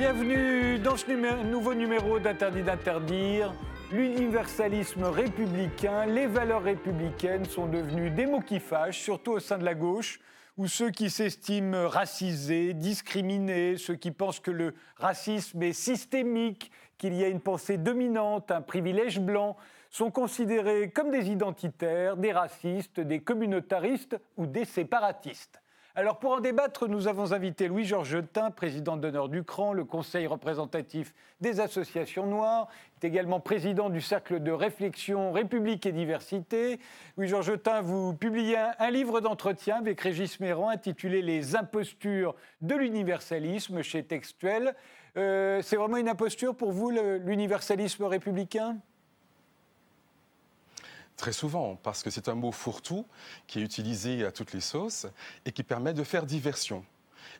Bienvenue dans ce nouveau numéro d'Interdit d'interdire. L'universalisme républicain, les valeurs républicaines sont devenues des mots qui fâchent, surtout au sein de la gauche, où ceux qui s'estiment racisés, discriminés, ceux qui pensent que le racisme est systémique, qu'il y a une pensée dominante, un privilège blanc, sont considérés comme des identitaires, des racistes, des communautaristes ou des séparatistes. Alors pour en débattre, nous avons invité Louis-Georges Jetin, président d'honneur du CRAN, le conseil représentatif des associations noires, est également président du cercle de réflexion République et diversité. Louis-Georges Jetin, vous publiez un, livre d'entretien avec Régis Méran intitulé Les impostures de l'universalisme chez Textuel. Euh, c'est vraiment une imposture pour vous, l'universalisme républicain? Très souvent, parce que c'est un mot fourre-tout qui est utilisé à toutes les sauces et qui permet de faire diversion.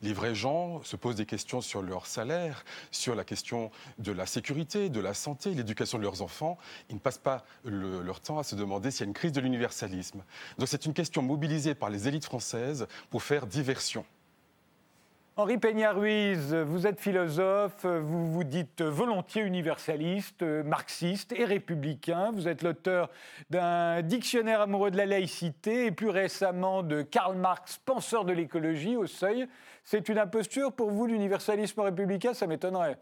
Les vrais gens se posent des questions sur leur salaire, sur la question de la sécurité, de la santé, l'éducation de leurs enfants. Ils ne passent pas leur temps à se demander s'il y a une crise de l'universalisme. Donc c'est une question mobilisée par les élites françaises pour faire diversion. Henri Peña-Ruiz, vous êtes philosophe, vous vous dites volontiers universaliste, marxiste et républicain. Vous êtes l'auteur d'un dictionnaire amoureux de la laïcité et plus récemment de Karl Marx, penseur de l'écologie au seuil. C'est une imposture pour vous, l'universalisme républicain Ça m'étonnerait.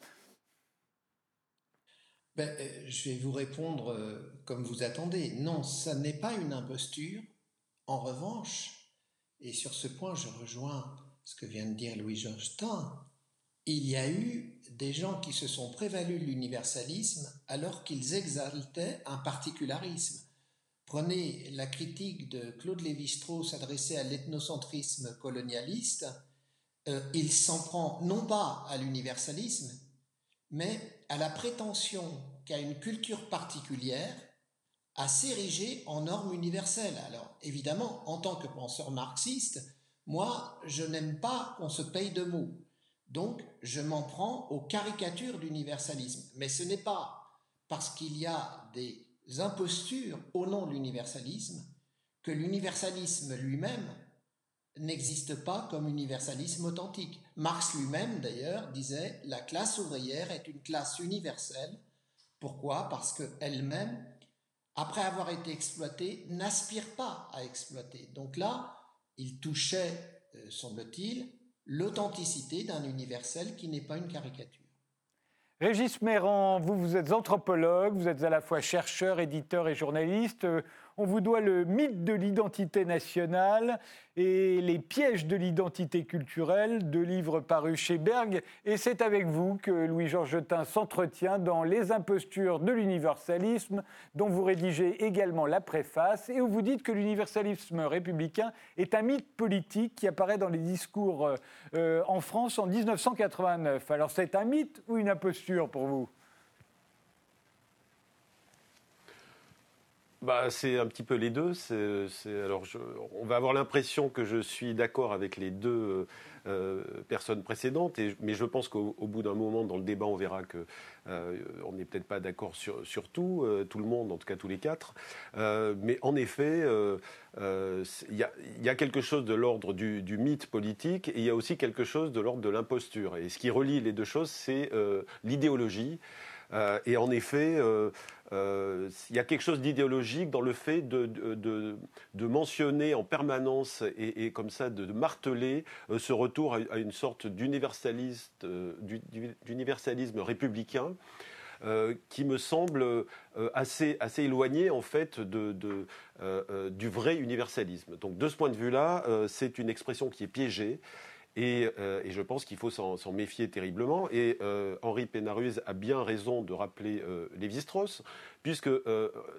Ben, euh, je vais vous répondre euh, comme vous attendez. Non, ça n'est pas une imposture. En revanche, et sur ce point, je rejoins ce que vient de dire Louis-Georges il y a eu des gens qui se sont prévalus de l'universalisme alors qu'ils exaltaient un particularisme. Prenez la critique de Claude Lévi-Strauss adressée à l'ethnocentrisme colonialiste. Euh, il s'en prend non pas à l'universalisme, mais à la prétention qu'a une culture particulière à s'ériger en norme universelle. Alors évidemment, en tant que penseur marxiste, moi, je n'aime pas qu'on se paye de mots. Donc, je m'en prends aux caricatures d'universalisme. Mais ce n'est pas parce qu'il y a des impostures au nom de l'universalisme que l'universalisme lui-même n'existe pas comme universalisme authentique. Marx lui-même, d'ailleurs, disait la classe ouvrière est une classe universelle. Pourquoi? Parce qu'elle-même, après avoir été exploitée, n'aspire pas à exploiter. Donc là, il touchait, euh, semble-t-il, l'authenticité d'un universel qui n'est pas une caricature. Régis Méran, vous, vous êtes anthropologue, vous êtes à la fois chercheur, éditeur et journaliste. On vous doit le mythe de l'identité nationale et les pièges de l'identité culturelle, deux livres parus chez Berg. Et c'est avec vous que Louis-Georges Jetin s'entretient dans Les impostures de l'universalisme, dont vous rédigez également la préface, et où vous dites que l'universalisme républicain est un mythe politique qui apparaît dans les discours euh, en France en 1989. Alors c'est un mythe ou une imposture pour vous? Bah, C'est un petit peu les deux. alors on va avoir l'impression que je suis d'accord avec les deux euh, personnes précédentes, mais je pense qu'au bout d'un moment dans le débat, on verra que euh, on n'est peut-être pas d'accord sur, tout, euh, tout le monde, en tout cas tous les quatre. mais en effet, il y, a quelque chose de l'ordre du, du, mythe politique et il y a aussi quelque chose de l'ordre de l'imposture. Et ce qui relie les deux choses, c'est l'idéologie. Et en effet, euh, il y a quelque chose d'idéologique dans le fait de, mentionner en permanence et, comme ça de, marteler euh, ce retour à, une sorte d'universalisme euh, républicain. qui me semble assez, assez éloigné en fait du vrai universalisme. Donc de ce point de vue-là, c'est une expression qui est piégée euh, et, je pense qu'il faut s'en méfier terriblement. Et euh, Henri Pénaruse a bien raison de rappeler euh, Lévi-Strauss, puisque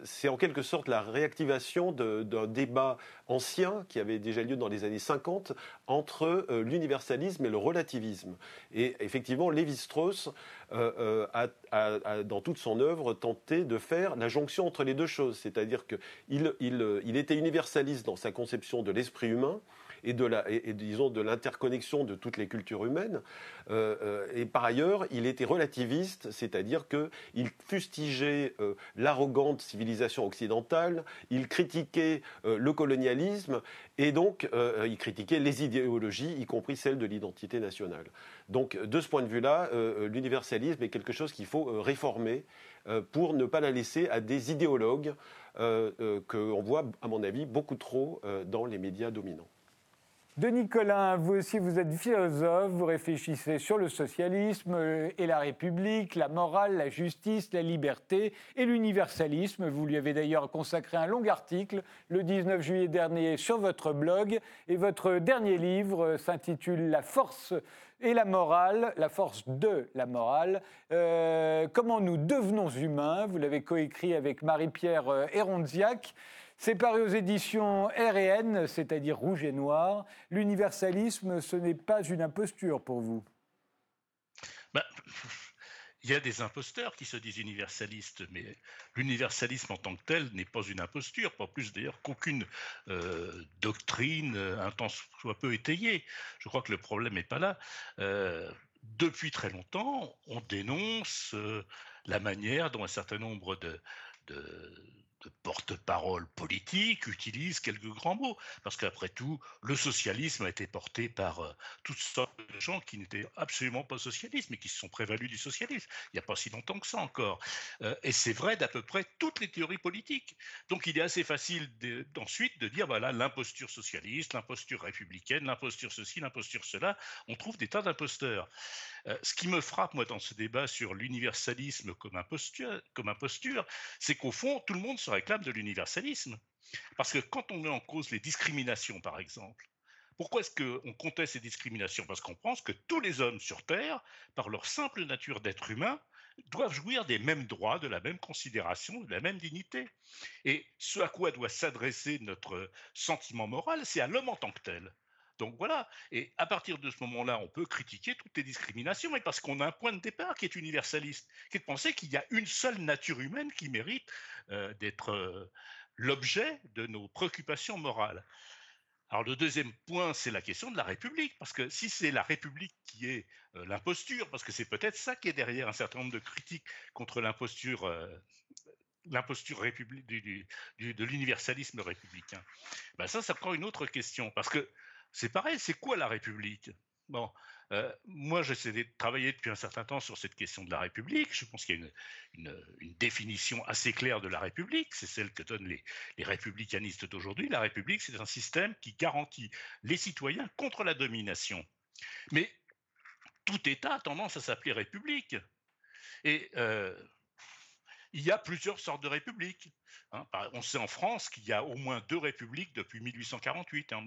c'est en quelque sorte la réactivation d'un débat ancien qui avait déjà lieu dans les années 50 entre l'universalisme et le relativisme. Et effectivement, Lévi-Strauss a, dans toute son œuvre, tenté de faire la jonction entre les deux choses. C'est-à-dire qu'il il était universaliste dans sa conception de l'esprit humain, et de disons de l'interconnexion de toutes les cultures humaines. et par ailleurs, il était relativiste, c'est-à-dire qu'il fustigeait l'arrogante civilisation occidentale, il critiquait le colonialisme et donc il critiquait les idéologies, y compris celles de l'identité nationale. Donc de ce point de vue-là, l'universalisme est quelque chose qu'il faut réformer euh, pour ne pas la laisser à des idéologues euh, euh, qu'on voit, à mon avis, beaucoup trop dans les médias dominants. Denis Collin, vous aussi, vous êtes philosophe, vous réfléchissez sur le socialisme et la République, la morale, la justice, la liberté et l'universalisme. Vous lui avez d'ailleurs consacré un long article le 19 juillet dernier sur votre blog. Et votre dernier livre s'intitule La force et la morale, la force de la morale. Euh, comment nous devenons humains? Vous l'avez coécrit avec Marie-Pierre euh, Héronziac. C'est paru aux éditions R&N, c'est-à-dire Rouge et Noir. L'universalisme, ce n'est pas une imposture pour vous bah, Il y a des imposteurs qui se disent universalistes, mais l'universalisme en tant que tel n'est pas une imposture, pas plus d'ailleurs qu'aucune euh, doctrine euh, un soit peu étayée. Je crois que le problème n'est pas là. Euh, depuis très longtemps, on dénonce la manière dont un certain nombre de porte-parole politique utilise quelques grands mots. Parce qu'après tout, le socialisme a été porté par euh, toutes sortes de gens qui n'étaient absolument pas socialistes, mais qui se sont prévalus du socialisme. Il n'y a pas si longtemps que ça encore. Euh, et c'est vrai d'à peu près toutes les théories politiques. Donc il est assez facile d'ensuite de, dire, voilà, l'imposture socialiste, l'imposture républicaine, l'imposture ceci, l'imposture cela. On trouve des tas d'imposteurs. Euh, ce qui me frappe, moi, dans ce débat sur l'universalisme comme imposture, comme imposture c'est qu'au fond, tout le monde se réclame de l'universalisme. Parce que quand on met en cause les discriminations, par exemple, pourquoi est-ce qu'on conteste ces discriminations? Parce qu'on pense que tous les hommes sur Terre, par leur simple nature d'être humain, doivent jouir des mêmes droits, de la même considération, de la même dignité. Et ce à quoi doit s'adresser notre sentiment moral, c'est à l'homme en tant que tel. Donc voilà, et à partir de ce moment-là, on peut critiquer toutes les discriminations, mais parce qu'on a un point de départ qui est universaliste, qui est de penser qu'il y a une seule nature humaine qui mérite euh, d'être euh, l'objet de nos préoccupations morales. Alors le deuxième point, c'est la question de la République, parce que si c'est la République qui est euh, l'imposture, parce que c'est peut-être ça qui est derrière un certain nombre de critiques contre l'imposture l'imposture de l'universalisme républicain. Ben ça, ça prend une autre question, parce que c'est pareil, c'est quoi la République? Bon, euh, moi, j'essaie de travailler depuis un certain temps sur cette question de la République. Je pense qu'il y a une, définition assez claire de la République. C'est celle que donnent les, républicanistes d'aujourd'hui. La République, c'est un système qui garantit les citoyens contre la domination. Mais tout État a tendance à s'appeler République. Euh, il y a plusieurs sortes de républiques. Hein. on sait en France qu'il y a au moins deux républiques depuis 1848. Hein.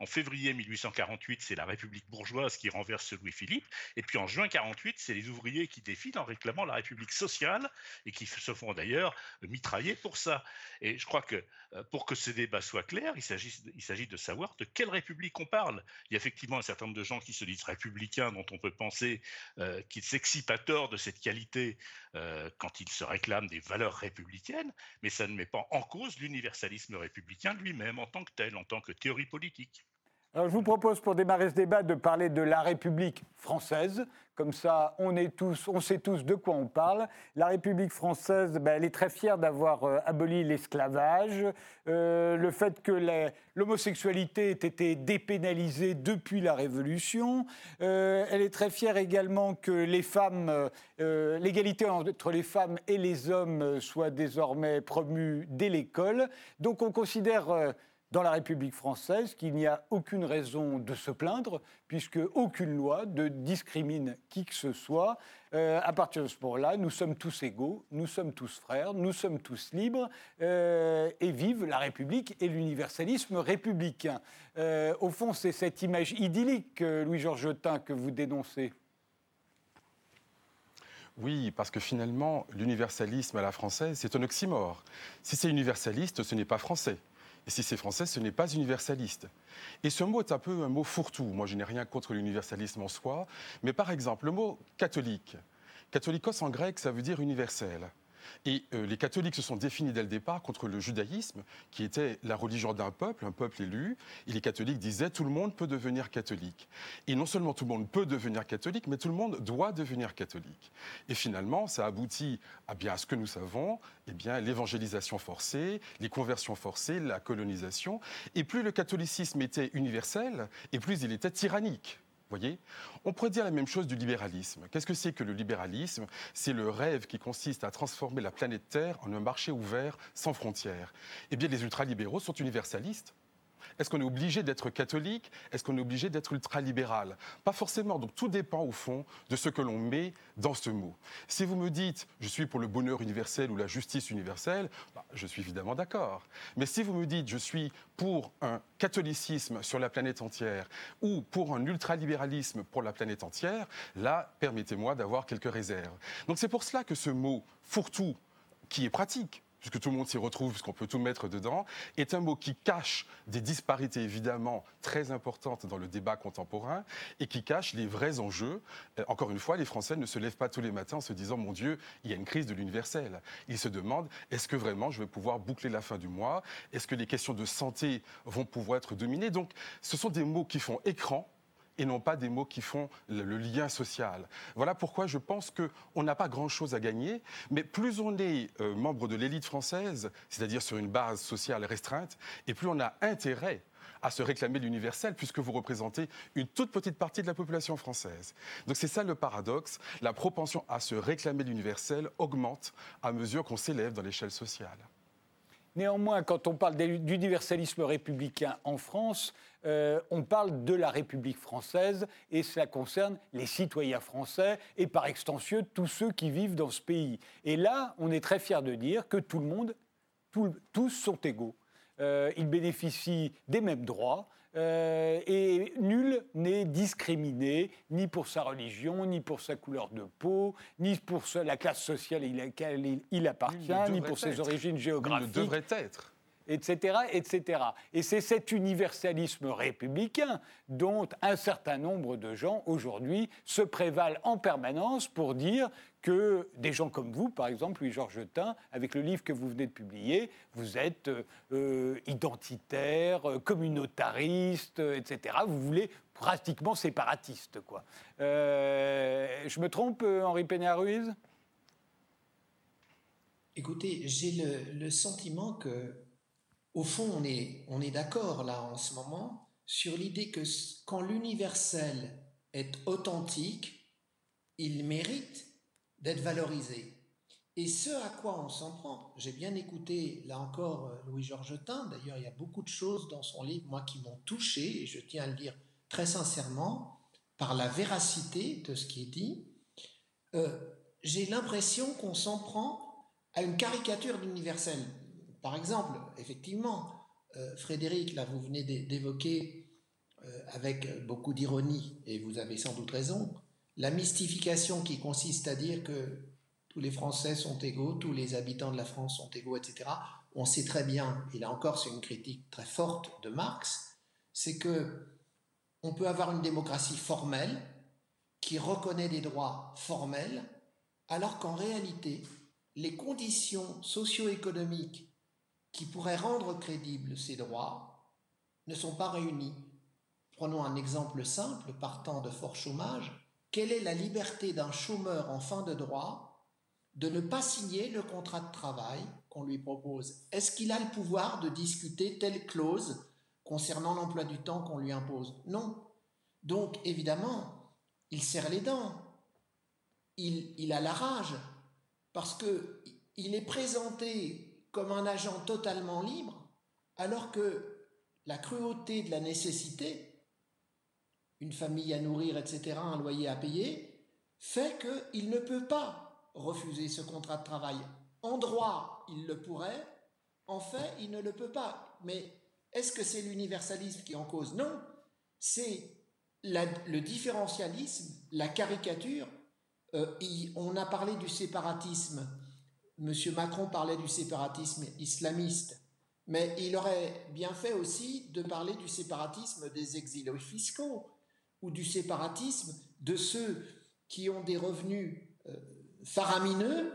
En, février 1848, c'est la République bourgeoise qui renverse Louis-Philippe. Et puis en juin 48, c'est les ouvriers qui défilent en réclamant la République sociale et qui se font d'ailleurs mitrailler pour ça. Et je crois que euh, pour que ce débat soit clair, il s'agit de savoir de quelle République on parle. Il y a effectivement un certain nombre de gens qui se disent républicains dont on peut penser euh, qu'ils s'excitent à tort de cette qualité euh, quand ils se réclament des valeurs républicaines, mais ça ne met pas en cause l'universalisme républicain lui-même en tant que tel, en tant que théorie politique. Alors, je vous propose pour démarrer ce débat de parler de la République française. Comme ça, on, est tous, on sait tous de quoi on parle. La République française, ben, elle est très fière d'avoir euh, aboli l'esclavage, euh, le fait que l'homosexualité ait été dépénalisée depuis la Révolution. Euh, elle est très fière également que l'égalité entre les femmes et les hommes soit désormais promue dès l'école. Donc, on considère dans la République française qu'il n'y a aucune raison de se plaindre, puisque aucune loi ne discrimine qui que ce soit. Euh, à partir de ce moment-là, nous sommes tous égaux, nous sommes tous frères, nous sommes tous libres, euh, et vive la République et l'universalisme républicain. Euh, au fond, c'est cette image idyllique, Louis-Georges Jotin, que vous dénoncez. Oui, parce que finalement, l'universalisme à la française, c'est un oxymore. Si c'est universaliste, ce n'est pas français. Et si c'est français, ce n'est pas universaliste. Et ce mot est un peu un mot fourre-tout. Moi, je n'ai rien contre l'universalisme en soi. Mais par exemple, le mot catholique. Catholicos en grec, ça veut dire universel. Et euh, les catholiques se sont définis dès le départ contre le judaïsme, qui était la religion d'un peuple, un peuple élu. Et les catholiques disaient tout le monde peut devenir catholique. Et non seulement tout le monde peut devenir catholique, mais tout le monde doit devenir catholique. Et finalement, ça aboutit à bien à ce que nous savons, eh bien l'évangélisation forcée, les conversions forcées, la colonisation. Et plus le catholicisme était universel, et plus il était tyrannique voyez On pourrait dire la même chose du libéralisme. Qu'est-ce que c'est que le libéralisme? C'est le rêve qui consiste à transformer la planète Terre en un marché ouvert sans frontières. Eh bien, les ultralibéraux sont universalistes. Est-ce qu'on est obligé d'être catholique? Est-ce qu'on est obligé d'être ultralibéral? Pas forcément. Donc tout dépend au fond de ce que l'on met dans ce mot. Si vous me dites je suis pour le bonheur universel ou la justice universelle, bah, je suis évidemment d'accord. Mais si vous me dites je suis pour un catholicisme sur la planète entière ou pour un ultralibéralisme pour la planète entière, là, permettez-moi d'avoir quelques réserves. Donc c'est pour cela que ce mot fourre-tout, qui est pratique, puisque tout le monde s'y retrouve, puisqu'on peut tout mettre dedans, est un mot qui cache des disparités évidemment très importantes dans le débat contemporain et qui cache les vrais enjeux. Euh, encore une fois, les Français ne se lèvent pas tous les matins en se disant Mon Dieu, il y a une crise de l'universel. Ils se demandent Est-ce que vraiment je vais pouvoir boucler la fin du mois? Est-ce que les questions de santé vont pouvoir être dominées? Donc, ce sont des mots qui font écran et non pas des mots qui font le, lien social. Voilà pourquoi je pense qu'on n'a pas grand-chose à gagner, mais plus on est euh, membre de l'élite française, c'est-à-dire sur une base sociale restreinte, et plus on a intérêt à se réclamer l'universel, puisque vous représentez une toute petite partie de la population française. Donc c'est ça le paradoxe. La propension à se réclamer l'universel augmente à mesure qu'on s'élève dans l'échelle sociale. Néanmoins, quand on parle d'universalisme républicain en France, euh, on parle de la République française et cela concerne les citoyens français et par extension tous ceux qui vivent dans ce pays. Et là, on est très fier de dire que tout le monde, tous sont égaux. Euh, ils bénéficient des mêmes droits. Euh, et nul n'est discriminé, ni pour sa religion, ni pour sa couleur de peau, ni pour la classe sociale à laquelle il, appartient, ni pour ses origines géographiques. Il devrait être etc., etc. Et c'est cet universalisme républicain dont un certain nombre de gens aujourd'hui se prévalent en permanence pour dire que des gens comme vous, par exemple, Louis-Georges avec le livre que vous venez de publier, vous êtes euh, identitaire, communautariste, etc. Vous voulez pratiquement séparatiste, quoi. Euh, je me trompe, Henri Peña-Ruiz? Écoutez, j'ai le, sentiment que au fond, on est, on est d'accord là en ce moment sur l'idée que quand l'universel est authentique, il mérite d'être valorisé. Et ce à quoi on s'en prend, j'ai bien écouté là encore euh, Louis-Georges Tin, d'ailleurs il y a beaucoup de choses dans son livre, moi, qui m'ont touché, et je tiens à le dire très sincèrement, par la véracité de ce qui est dit. Euh, j'ai l'impression qu'on s'en prend à une caricature d'universel. Par exemple, effectivement, euh, Frédéric, là, vous venez d'évoquer euh, avec beaucoup d'ironie, et vous avez sans doute raison, la mystification qui consiste à dire que tous les Français sont égaux, tous les habitants de la France sont égaux, etc. On sait très bien, et là encore c'est une critique très forte de Marx, c'est que on peut avoir une démocratie formelle qui reconnaît des droits formels, alors qu'en réalité, les conditions socio-économiques qui pourraient rendre crédibles ces droits ne sont pas réunis. Prenons un exemple simple partant de fort chômage. Quelle est la liberté d'un chômeur en fin de droit de ne pas signer le contrat de travail qu'on lui propose? Est-ce qu'il a le pouvoir de discuter telle clause concernant l'emploi du temps qu'on lui impose? Non. Donc, évidemment, il serre les dents, il, il a la rage, parce qu'il est présenté comme un agent totalement libre, alors que la cruauté de la nécessité, une famille à nourrir, etc., un loyer à payer, fait qu'il ne peut pas refuser ce contrat de travail. En droit, il le pourrait, en fait, il ne le peut pas. Mais est-ce que c'est l'universalisme qui en cause? Non, c'est le différentialisme, la caricature. Euh, on a parlé du séparatisme M. Macron parlait du séparatisme islamiste, mais il aurait bien fait aussi de parler du séparatisme des exilés fiscaux ou du séparatisme de ceux qui ont des revenus euh, faramineux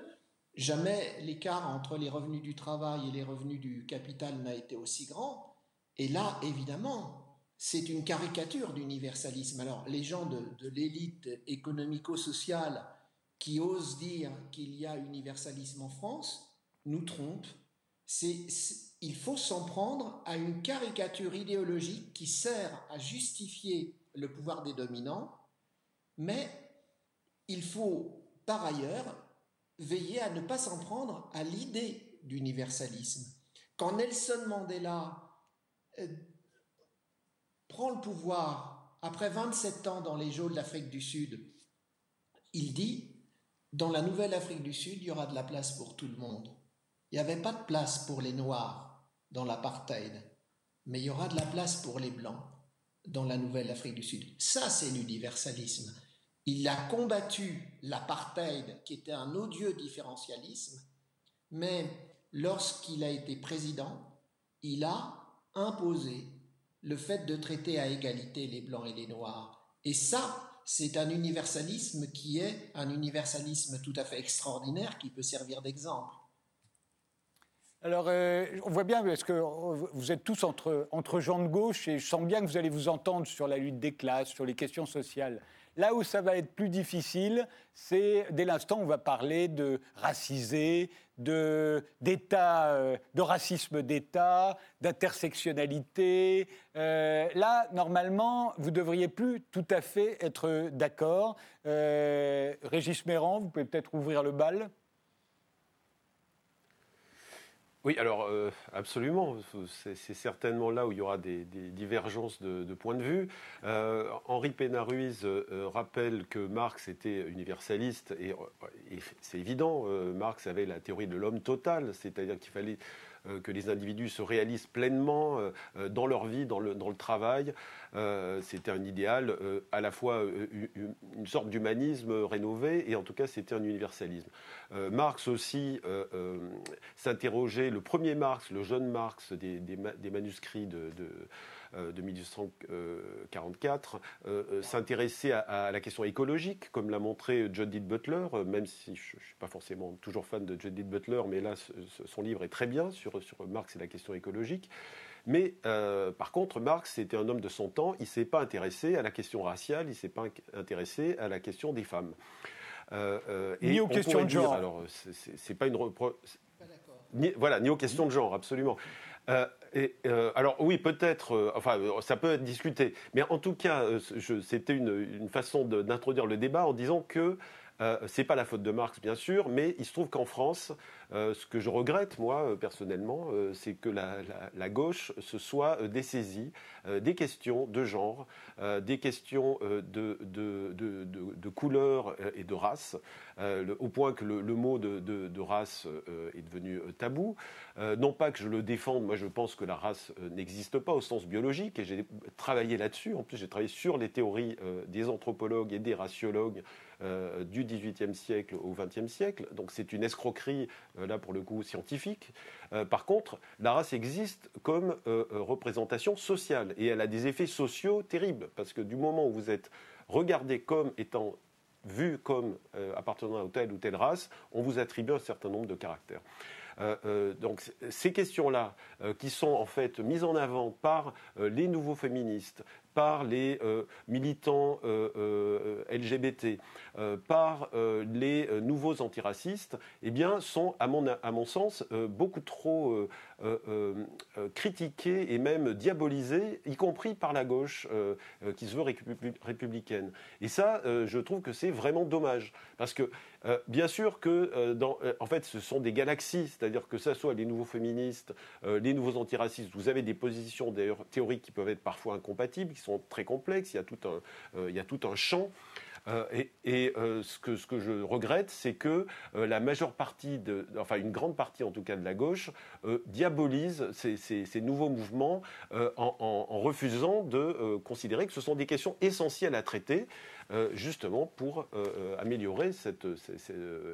jamais l'écart entre les revenus du travail et les revenus du capital n'a été aussi grand. Et là, évidemment, c'est une caricature d'universalisme. Alors, les gens de l'élite économico-sociale qui osent dire qu'il y a universalisme en France nous trompent. C'est, il faut s'en prendre à une caricature idéologique qui sert à justifier le pouvoir des dominants, mais il faut par ailleurs veiller à ne pas s'en prendre à l'idée d'universalisme. Quand Nelson Mandela euh, prend le pouvoir après 27 ans dans les geôles d'Afrique du Sud, il dit, dans la nouvelle Afrique du Sud, il y aura de la place pour tout le monde. Il n'y avait pas de place pour les Noirs dans l'apartheid, mais il y aura de la place pour les Blancs dans la nouvelle Afrique du Sud. Ça, c'est l'universalisme. Il a combattu l'apartheid, qui était un odieux différentialisme, mais lorsqu'il a été président, il a imposé le fait de traiter à égalité les blancs et les noirs. Et ça, c'est un universalisme qui est un universalisme tout à fait extraordinaire qui peut servir d'exemple. Alors, euh, on voit bien, parce que vous êtes tous entre, entre gens de gauche, et je sens bien que vous allez vous entendre sur la lutte des classes, sur les questions sociales. Là où ça va être plus difficile, c'est dès l'instant où on va parler de racisé, de, d'État, euh, de racisme d'État, d'intersectionnalité. Euh, là, normalement, vous devriez plus tout à fait être d'accord. Euh, Régis Méran, vous pouvez peut-être ouvrir le bal. Oui, alors euh, absolument. C'est certainement là où il y aura des, divergences de, points de vue. Euh, Henri Pénaruiz euh, rappelle que Marx était universaliste et c'est évident. Marx avait la théorie de l'homme total, c'est-à-dire qu'il fallait que les individus se réalisent pleinement euh, euh, dans leur vie, dans le, dans le travail. c'était un idéal à la fois une sorte d'humanisme rénové et en tout cas c'était un universalisme. Marx aussi s'interrogeait, le premier Marx, le jeune Marx des, des, manuscrits de euh, de 1844, euh, euh, s'intéresser à, la question écologique, comme l'a montré Judith Butler, même si je ne suis pas forcément toujours fan de Judith Butler, mais là, son livre est très bien sur, sur Marx et la question écologique. Mais par contre, Marx était un homme de son temps, il ne s'est pas intéressé à la question raciale, il ne s'est pas intéressé à la question des femmes. ni aux questions de genre. Alors, c'est pas une voilà, ni aux questions de genre, absolument. Euh, euh, alors oui, peut-être, euh, enfin, ça peut être discuté, mais en tout cas, c'était une, une, façon d'introduire le débat en disant que euh, c'est pas la faute de Marx, bien sûr, mais il se trouve qu'en France, euh, ce que je regrette, moi, euh, personnellement, c'est que la, gauche se soit dessaisie des questions de genre, des questions de, couleur et de race, au point que le, mot de, race est devenu tabou. non pas que je le défende, moi je pense que la race n'existe pas au sens biologique, et j'ai travaillé là-dessus. En plus, j'ai travaillé sur les théories des anthropologues et des raciologues euh, du XVIIIe siècle au XXe siècle. Donc c'est une escroquerie, euh, là pour le coup, scientifique. Euh, par contre, la race existe comme représentation sociale et elle a des effets sociaux terribles parce que du moment où vous êtes regardé comme étant vu comme appartenant à telle ou telle race, on vous attribue un certain nombre de caractères. donc ces questions-là, qui sont en fait mises en avant par les nouveaux féministes, par les euh, militants euh, euh, LGBT, par les nouveaux antiracistes, eh bien, sont, à mon, à mon sens, beaucoup trop critiqués et même diabolisés, y compris par la gauche qui se veut républicaine. Et ça, je trouve que c'est vraiment dommage. Parce que, bien sûr que, dans, en fait, ce sont des galaxies, c'est-à-dire que ce soit les nouveaux féministes, les nouveaux antiracistes, vous avez des positions d'ailleurs théoriques qui peuvent être parfois incompatibles, sont très complexes, il y a tout un, euh, il y a tout un champ. Euh, et, euh, ce, que, ce que je regrette, c'est que la majeure partie, de, enfin une grande partie en tout cas de la gauche, diabolise ces, nouveaux mouvements en, refusant de considérer que ce sont des questions essentielles à traiter, justement pour améliorer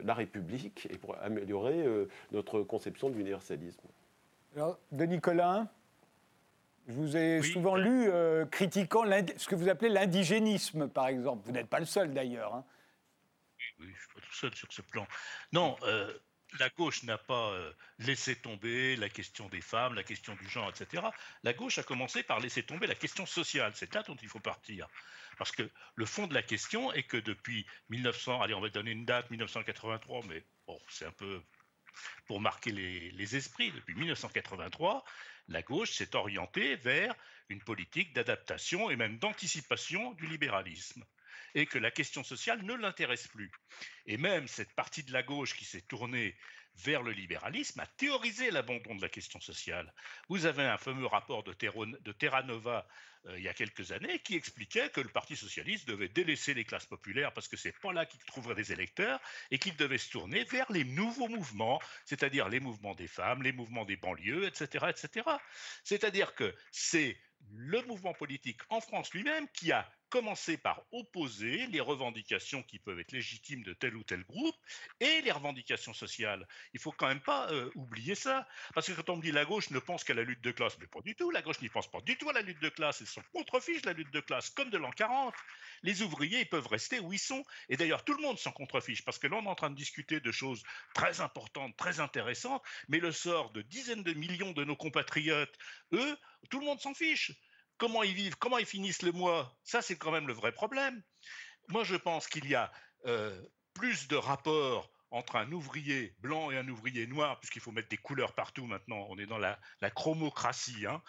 la République et pour améliorer notre conception de l'universalisme. Alors, Denis Collin je vous ai souvent lu euh, critiquant ce que vous appelez l'indigénisme, par exemple. Vous n'êtes pas le seul d'ailleurs. Hein. Oui, je ne suis pas tout seul sur ce plan. Non, euh, la gauche n'a pas euh, laissé tomber la question des femmes, la question du genre, etc. La gauche a commencé par laisser tomber la question sociale. C'est là dont il faut partir. Parce que le fond de la question est que depuis 1900, allez, on va donner une date, 1983, mais bon, c'est un peu pour marquer les, les esprits. Depuis 1983, la gauche s'est orientée vers une politique d'adaptation et même d'anticipation du libéralisme et que la question sociale ne l'intéresse plus. Et même cette partie de la gauche qui s'est tournée vers le libéralisme a théorisé l'abandon de la question sociale. Vous avez un fameux rapport de, Terra Nova euh, il y a quelques années qui expliquait que le Parti socialiste devait délaisser les classes populaires parce que c'est pas là qu'il trouverait des électeurs et qu'il devait se tourner vers les nouveaux mouvements, c'est-à-dire les mouvements des femmes, les mouvements des banlieues, etc., etc. C'est-à-dire que c'est le mouvement politique en France lui-même qui a commencé par opposer les revendications qui peuvent être légitimes de tel ou tel groupe et les revendications sociales. Il faut quand même pas euh, oublier ça. Parce que quand on me dit la gauche ne pense qu'à la lutte de classe, mais pas du tout. La gauche n'y pense pas du tout à la lutte de classe. Ils sont contrefiches de la lutte de classe, comme de l'an 40. Les ouvriers, ils peuvent rester où ils sont. Et d'ailleurs, tout le monde s'en contrefiche. Parce que là, on est en train de discuter de choses très importantes, très intéressantes. Mais le sort de dizaines de millions de nos compatriotes, eux, tout le monde s'en fiche comment ils vivent, comment ils finissent le mois, ça c'est quand même le vrai problème. Moi je pense qu'il y a euh, plus de rapports entre un ouvrier blanc et un ouvrier noir, puisqu'il faut mettre des couleurs partout maintenant, on est dans la, chromocratie, hein,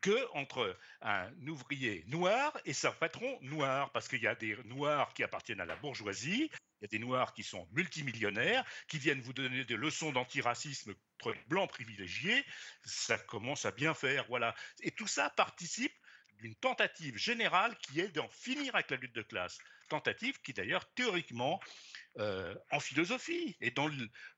que entre un ouvrier noir et sa patron noir, parce qu'il y a des noirs qui appartiennent à la bourgeoisie, il y a des noirs qui sont multimillionnaires, qui viennent vous donner des leçons d'antiracisme entre blancs privilégiés, ça commence à bien faire, voilà. Et tout ça participe d'une tentative générale qui est d'en finir avec la lutte de classe. Tentative qui d'ailleurs théoriquement euh, en philosophie et dans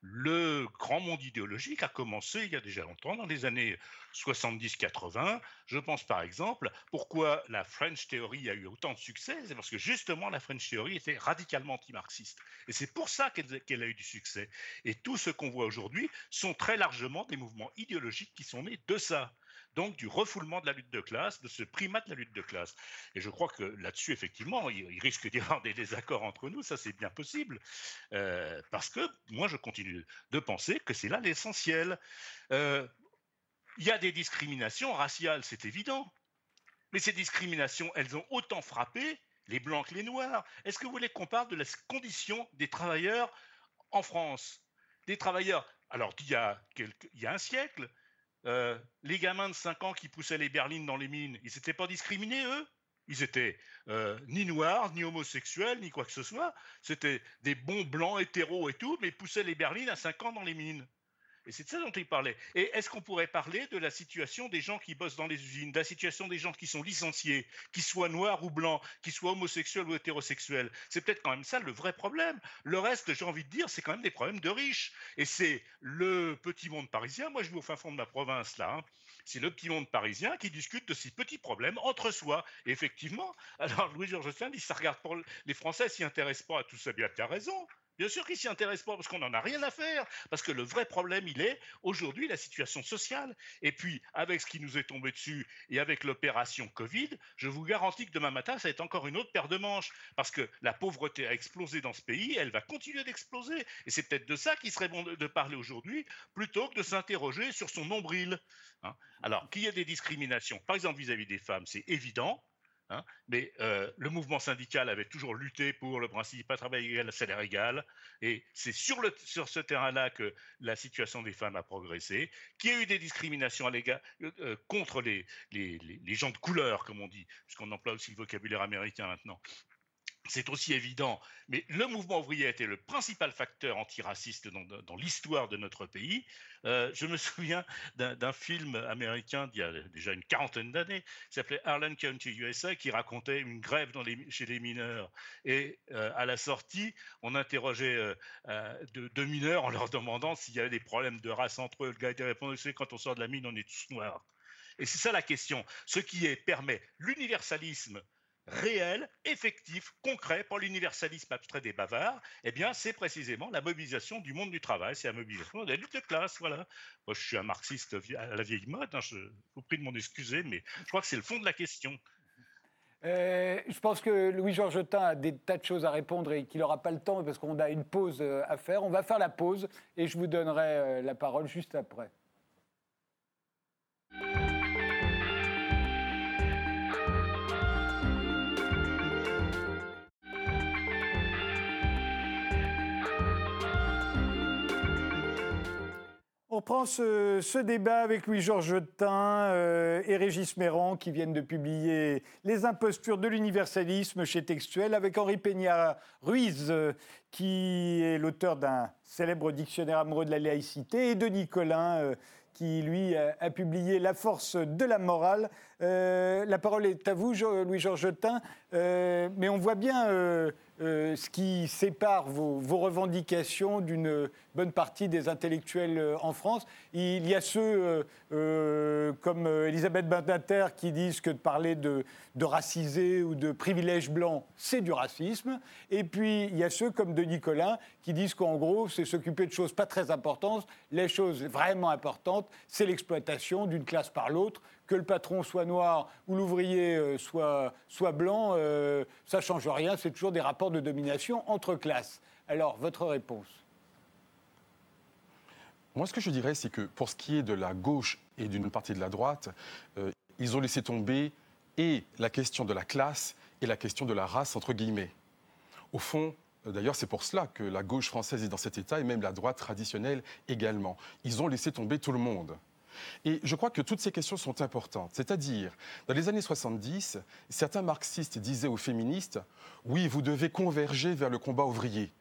le, grand monde idéologique a commencé il y a déjà longtemps, dans les années 70-80. Je pense par exemple pourquoi la French Theory a eu autant de succès, c'est parce que justement la French Theory était radicalement anti-marxiste. Et c'est pour ça qu'elle a eu du succès. Et tout ce qu'on voit aujourd'hui sont très largement des mouvements idéologiques qui sont nés de ça donc du refoulement de la lutte de classe, de ce primat de la lutte de classe. Et je crois que là-dessus, effectivement, il, risque d'y avoir des désaccords entre nous, ça c'est bien possible, euh, parce que moi je continue de penser que c'est là l'essentiel. Euh, il y a des discriminations raciales, c'est évident, mais ces discriminations, elles ont autant frappé les blancs que les noirs. Est-ce que vous voulez qu'on parle de la condition des travailleurs en France? Des travailleurs, alors il y a, il y a un siècle, euh, les gamins de 5 ans qui poussaient les berlines dans les mines, ils n'étaient pas discriminés, eux? Ils étaient euh, ni noirs, ni homosexuels, ni quoi que ce soit. C'était des bons blancs hétéros et tout, mais ils poussaient les berlines à 5 ans dans les mines. Et c'est de ça dont il parlait. Et est-ce qu'on pourrait parler de la situation des gens qui bossent dans les usines, de la situation des gens qui sont licenciés, qu'ils soient noirs ou blancs, qu'ils soient homosexuels ou hétérosexuels? C'est peut-être quand même ça le vrai problème. Le reste, j'ai envie de dire, c'est quand même des problèmes de riches. Et c'est le petit monde parisien, moi je vis au fin fond de ma province là, hein. c'est le petit monde parisien qui discute de ces petits problèmes entre soi. Et effectivement, alors Louis-Georges dit, ça regarde pour les Français s'y intéressent pas à tout ça, bien tu as raison. Bien sûr qu'ils s'y intéressent pas parce qu'on n'en a rien à faire. Parce que le vrai problème, il est aujourd'hui la situation sociale. Et puis, avec ce qui nous est tombé dessus et avec l'opération Covid, je vous garantis que demain matin, ça va être encore une autre paire de manches. Parce que la pauvreté a explosé dans ce pays, elle va continuer d'exploser. Et c'est peut-être de ça qu'il serait bon de, parler aujourd'hui, plutôt que de s'interroger sur son nombril. Hein. Alors, qu'il y ait des discriminations, par exemple vis à -vis des femmes, c'est évident. Hein. mais euh, le mouvement syndical avait toujours lutté pour le principe pas travail égal, salaire égal, et c'est sur, ce terrain-là que la situation des femmes a progressé, qu'il y a eu des discriminations à euh, euh, contre les, gens de couleur, comme on dit, puisqu'on emploie aussi le vocabulaire américain maintenant, c'est aussi évident, mais le mouvement ouvrier a été le principal facteur antiraciste dans, l'histoire de notre pays. Euh, je me souviens d'un film américain d'il y a déjà une quarantaine d'années, qui s'appelait Harlan County, USA, qui racontait une grève chez les mineurs. Et euh, à la sortie, on interrogeait euh, deux, mineurs en leur demandant s'il y avait des problèmes de race entre eux. Le gars était répondu, c'est quand on sort de la mine, on est tous noirs. Et c'est ça la question. Ce qui est, permet l'universalisme réel, effectif, concret pour l'universalisme abstrait des bavards, eh bien, c'est précisément la mobilisation du monde du travail, c'est la mobilisation de la lutte de classe, voilà. Moi, je suis un marxiste à la vieille mode, hein, je vous prie de m'en excuser, mais je crois que c'est le fond de la question. Euh, je pense que Louis-Georges a des tas de choses à répondre et qu'il n'aura pas le temps parce qu'on a une pause euh, à faire. On va faire la pause et je vous donnerai euh, la parole juste après. On prend ce, débat avec Louis-Georges Tain euh, et Régis Méran qui viennent de publier Les impostures de l'universalisme chez Textuel avec Henri Peña Ruiz euh, qui est l'auteur d'un célèbre dictionnaire amoureux de la laïcité et de Nicolin euh, qui, lui, a, publié La force de la morale. La parole est à vous, Louis-Georges Tain, mais on voit bien euh, ce qui sépare vos, revendications d'une bonne partie des intellectuels euh, en France. Il y a ceux euh, comme Elisabeth Badinter qui disent que de parler de, de racisé ou de privilèges blancs, c'est du racisme. Et puis il y a ceux comme Denis Collin qui disent qu'en gros, c'est s'occuper de choses pas très importantes. Les choses vraiment importantes, c'est l'exploitation d'une classe par l'autre que le patron soit noir ou l'ouvrier euh, soit, soit blanc, euh, ça ne change rien, c'est toujours des rapports de domination entre classes. Alors, votre réponse Moi, ce que je dirais, c'est que pour ce qui est de la gauche et d'une partie de la droite, euh, ils ont laissé tomber et la question de la classe et la question de la race, entre guillemets. Au fond, D'ailleurs, c'est pour cela que la gauche française est dans cet état et même la droite traditionnelle également. Ils ont laissé tomber tout le monde. Et je crois que toutes ces questions sont importantes. C'est-à-dire, dans les années 70, certains marxistes disaient aux féministes, oui, vous devez converger vers le combat ouvrier.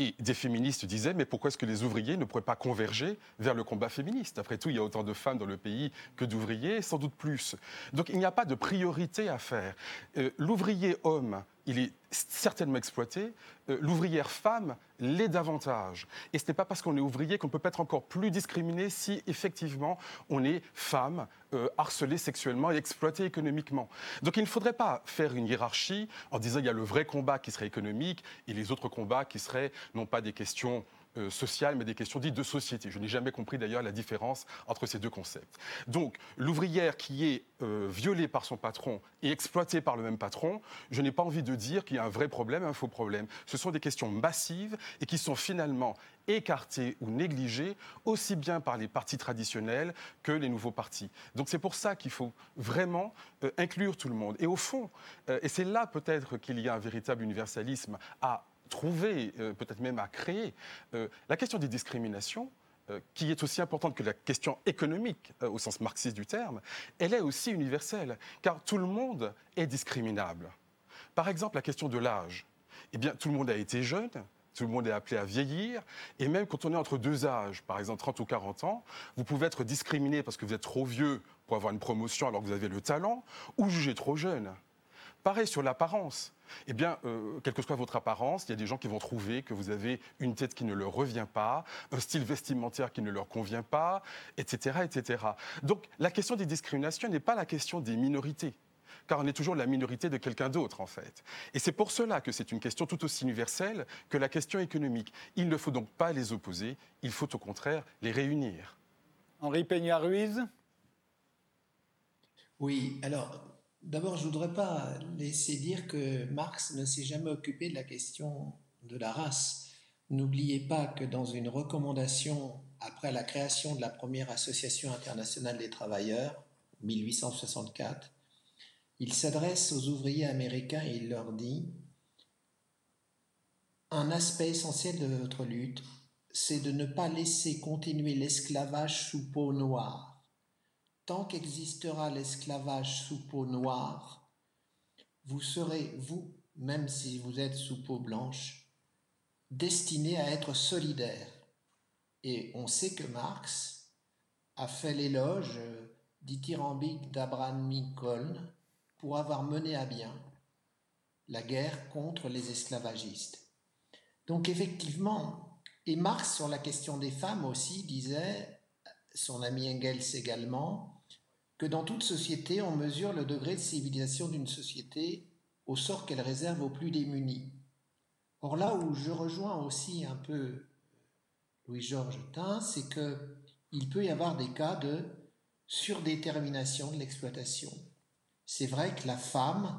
Et des féministes disaient, mais pourquoi est-ce que les ouvriers ne pourraient pas converger vers le combat féministe? Après tout, il y a autant de femmes dans le pays que d'ouvriers, sans doute plus. Donc il n'y a pas de priorité à faire. Euh, l'ouvrier homme il est certainement exploité. Euh, l'ouvrière femme l'est davantage. Et ce n'est pas parce qu'on est ouvrier qu'on peut être encore plus discriminé si effectivement on est femme, euh, harcelée sexuellement et exploitée économiquement. Donc il ne faudrait pas faire une hiérarchie en disant il y a le vrai combat qui serait économique et les autres combats qui seraient non pas des questions euh, mais des questions dites de société. Je n'ai jamais compris d'ailleurs la différence entre ces deux concepts. Donc, l'ouvrière qui est euh, violée par son patron et exploitée par le même patron, je n'ai pas envie de dire qu'il y a un vrai problème, un faux problème. Ce sont des questions massives et qui sont finalement écartées ou négligées aussi bien par les partis traditionnels que les nouveaux partis. Donc c'est pour ça qu'il faut vraiment euh, inclure tout le monde. Et au fond, et c'est là peut-être qu'il y a un véritable universalisme à trouver, euh, peut-être même à créer. Euh, la question des discriminations, euh, qui est aussi importante que la question économique au sens marxiste du terme, elle est aussi universelle, car tout le monde est discriminable. Par exemple, la question de l'âge. Eh bien, tout le monde a été jeune, tout le monde est appelé à vieillir. Et même quand on est entre deux âges, par exemple 30 ou 40 ans, vous pouvez être discriminé parce que vous êtes trop vieux pour avoir une promotion alors que vous avez le talent, ou jugé trop jeune. Pareil sur l'apparence. Eh bien, euh, quelle que soit votre apparence, il y a des gens qui vont trouver que vous avez une tête qui ne leur revient pas, un style vestimentaire qui ne leur convient pas, etc., etc. Donc, la question des discriminations n'est pas la question des minorités car on est toujours la minorité de quelqu'un d'autre, en fait. Et c'est pour cela que c'est une question tout aussi universelle que la question économique. Il ne faut donc pas les opposer, il faut au contraire les réunir. Henri Peña-Ruiz? Oui, alors D'abord, je ne voudrais pas laisser dire que Marx ne s'est jamais occupé de la question de la race. N'oubliez pas que dans une recommandation après la création de la première Association internationale des travailleurs, 1864, il s'adresse aux ouvriers américains et il leur dit Un aspect essentiel de votre lutte, c'est de ne pas laisser continuer l'esclavage sous peau noire tant qu'existera l'esclavage sous peau noire, vous serez, vous, même si vous êtes sous peau blanche, destiné à être solidaire. Et on sait que Marx a fait l'éloge dithyrambique d'Abraham Lincoln pour avoir mené à bien la guerre contre les esclavagistes. Donc effectivement, et Marx sur la question des femmes aussi disait, son ami Engels également, que dans toute société, on mesure le degré de civilisation d'une société au sort qu'elle réserve aux plus démunis. Or là où je rejoins aussi un peu Louis-Georges Tain, c'est que il peut y avoir des cas de surdétermination de l'exploitation. C'est vrai que la femme